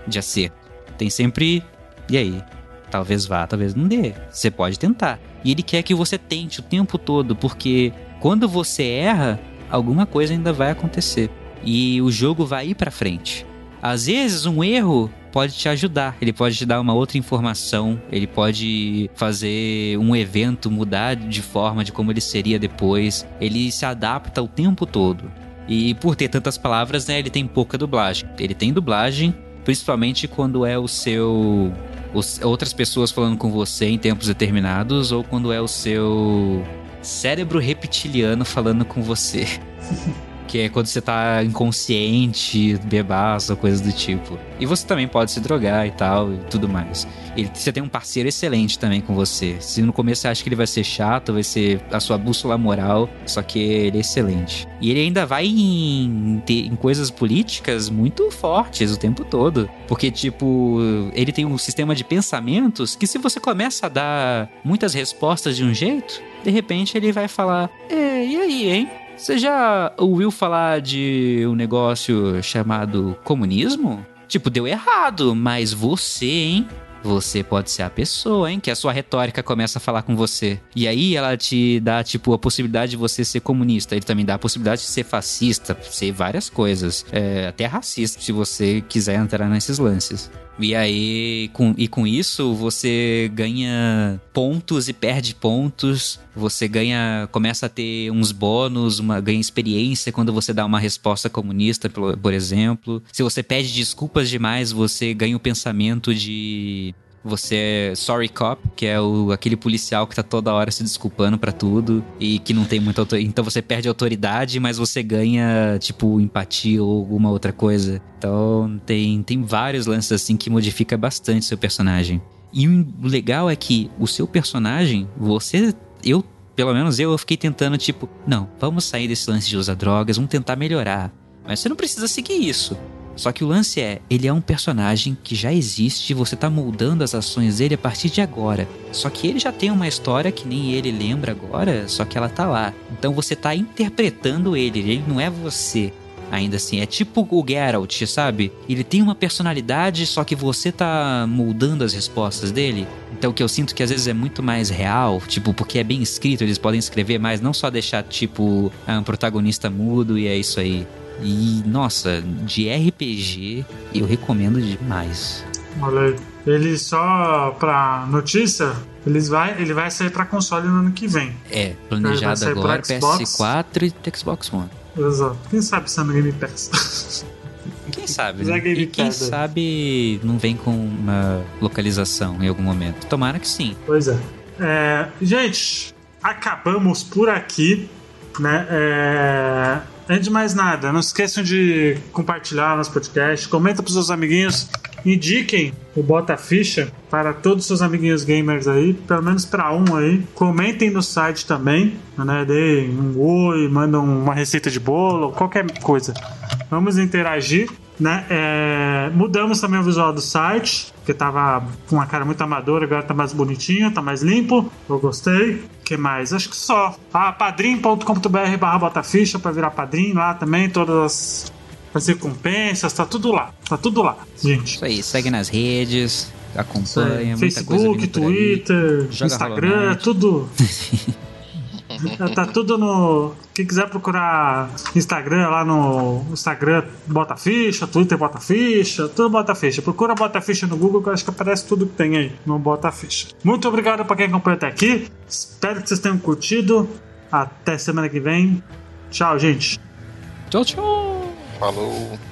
de acerto. Tem sempre. E aí? Talvez vá, talvez não dê. Você pode tentar. E ele quer que você tente o tempo todo, porque quando você erra, alguma coisa ainda vai acontecer. E o jogo vai ir para frente. Às vezes, um erro pode te ajudar. Ele pode te dar uma outra informação, ele pode fazer um evento mudar de forma de como ele seria depois. Ele se adapta o tempo todo. E por ter tantas palavras, né, ele tem pouca dublagem. Ele tem dublagem, principalmente quando é o seu outras pessoas falando com você em tempos determinados ou quando é o seu cérebro reptiliano falando com você. *laughs* que é quando você tá inconsciente, bebaço, coisas do tipo. E você também pode se drogar e tal, e tudo mais. Ele, você tem um parceiro excelente também com você. Se no começo você acha que ele vai ser chato, vai ser a sua bússola moral, só que ele é excelente. E ele ainda vai em, em coisas políticas muito fortes o tempo todo. Porque, tipo, ele tem um sistema de pensamentos que se você começa a dar muitas respostas de um jeito, de repente ele vai falar: é, e aí, hein? Você já ouviu falar de um negócio chamado comunismo? Tipo, deu errado, mas você, hein? Você pode ser a pessoa, hein? Que a sua retórica começa a falar com você. E aí ela te dá, tipo, a possibilidade de você ser comunista. Ele também dá a possibilidade de ser fascista, ser várias coisas. É, até racista, se você quiser entrar nesses lances. E aí, com, e com isso, você ganha pontos e perde pontos. Você ganha, começa a ter uns bônus, uma, ganha experiência quando você dá uma resposta comunista, por, por exemplo. Se você pede desculpas demais, você ganha o pensamento de você é sorry cop, que é o, aquele policial que tá toda hora se desculpando para tudo e que não tem muita autoridade. Então você perde autoridade, mas você ganha, tipo, empatia ou alguma outra coisa. Então tem, tem vários lances assim que modifica bastante seu personagem. E o legal é que o seu personagem, você. Eu, pelo menos eu, eu fiquei tentando, tipo, não, vamos sair desse lance de usar drogas, vamos tentar melhorar. Mas você não precisa seguir isso. Só que o lance é, ele é um personagem que já existe você tá moldando as ações dele a partir de agora. Só que ele já tem uma história que nem ele lembra agora, só que ela tá lá. Então você tá interpretando ele, ele não é você. ainda assim. É tipo o Geralt, sabe? Ele tem uma personalidade, só que você tá moldando as respostas dele. Então, o que eu sinto que às vezes é muito mais real, tipo, porque é bem escrito, eles podem escrever mais, não só deixar, tipo, ah, um protagonista mudo e é isso aí. E, nossa, de RPG, eu recomendo demais. Olha aí. Ele só pra notícia, eles vai, ele vai sair pra console no ano que vem. É, planejado agora Xbox. PS4 e Xbox One. Exato. Quem sabe se é Game Pass? *laughs* Quem sabe, é né? E quem é. sabe não vem com uma localização em algum momento. Tomara que sim. pois é. É, Gente, acabamos por aqui. Né? É... Antes de mais nada, não esqueçam de compartilhar nosso podcast, comenta pros seus amiguinhos, indiquem o Bota Ficha para todos os seus amiguinhos gamers aí, pelo menos para um aí. Comentem no site também, né? Deem um oi, mandam uma receita de bolo, qualquer coisa. Vamos interagir. Né? É, mudamos também o visual do site, que tava com uma cara muito amadora, agora tá mais bonitinho, tá mais limpo. Eu gostei. que mais? Acho que só. Ah, padrim.com.br barra botaficha para virar padrinho lá também, todas as, as recompensas, tá tudo lá. Tá tudo lá, gente. Isso aí, segue nas redes, acompanha, muita coisa Facebook, aí. Twitter, Instagram, tudo. *laughs* tá tudo no. Quem quiser procurar Instagram lá no Instagram, bota ficha, Twitter bota ficha, tudo bota ficha. Procura bota ficha no Google que eu acho que aparece tudo que tem aí no bota ficha. Muito obrigado pra quem acompanhou até aqui. Espero que vocês tenham curtido. Até semana que vem. Tchau, gente. Tchau, tchau! Falou.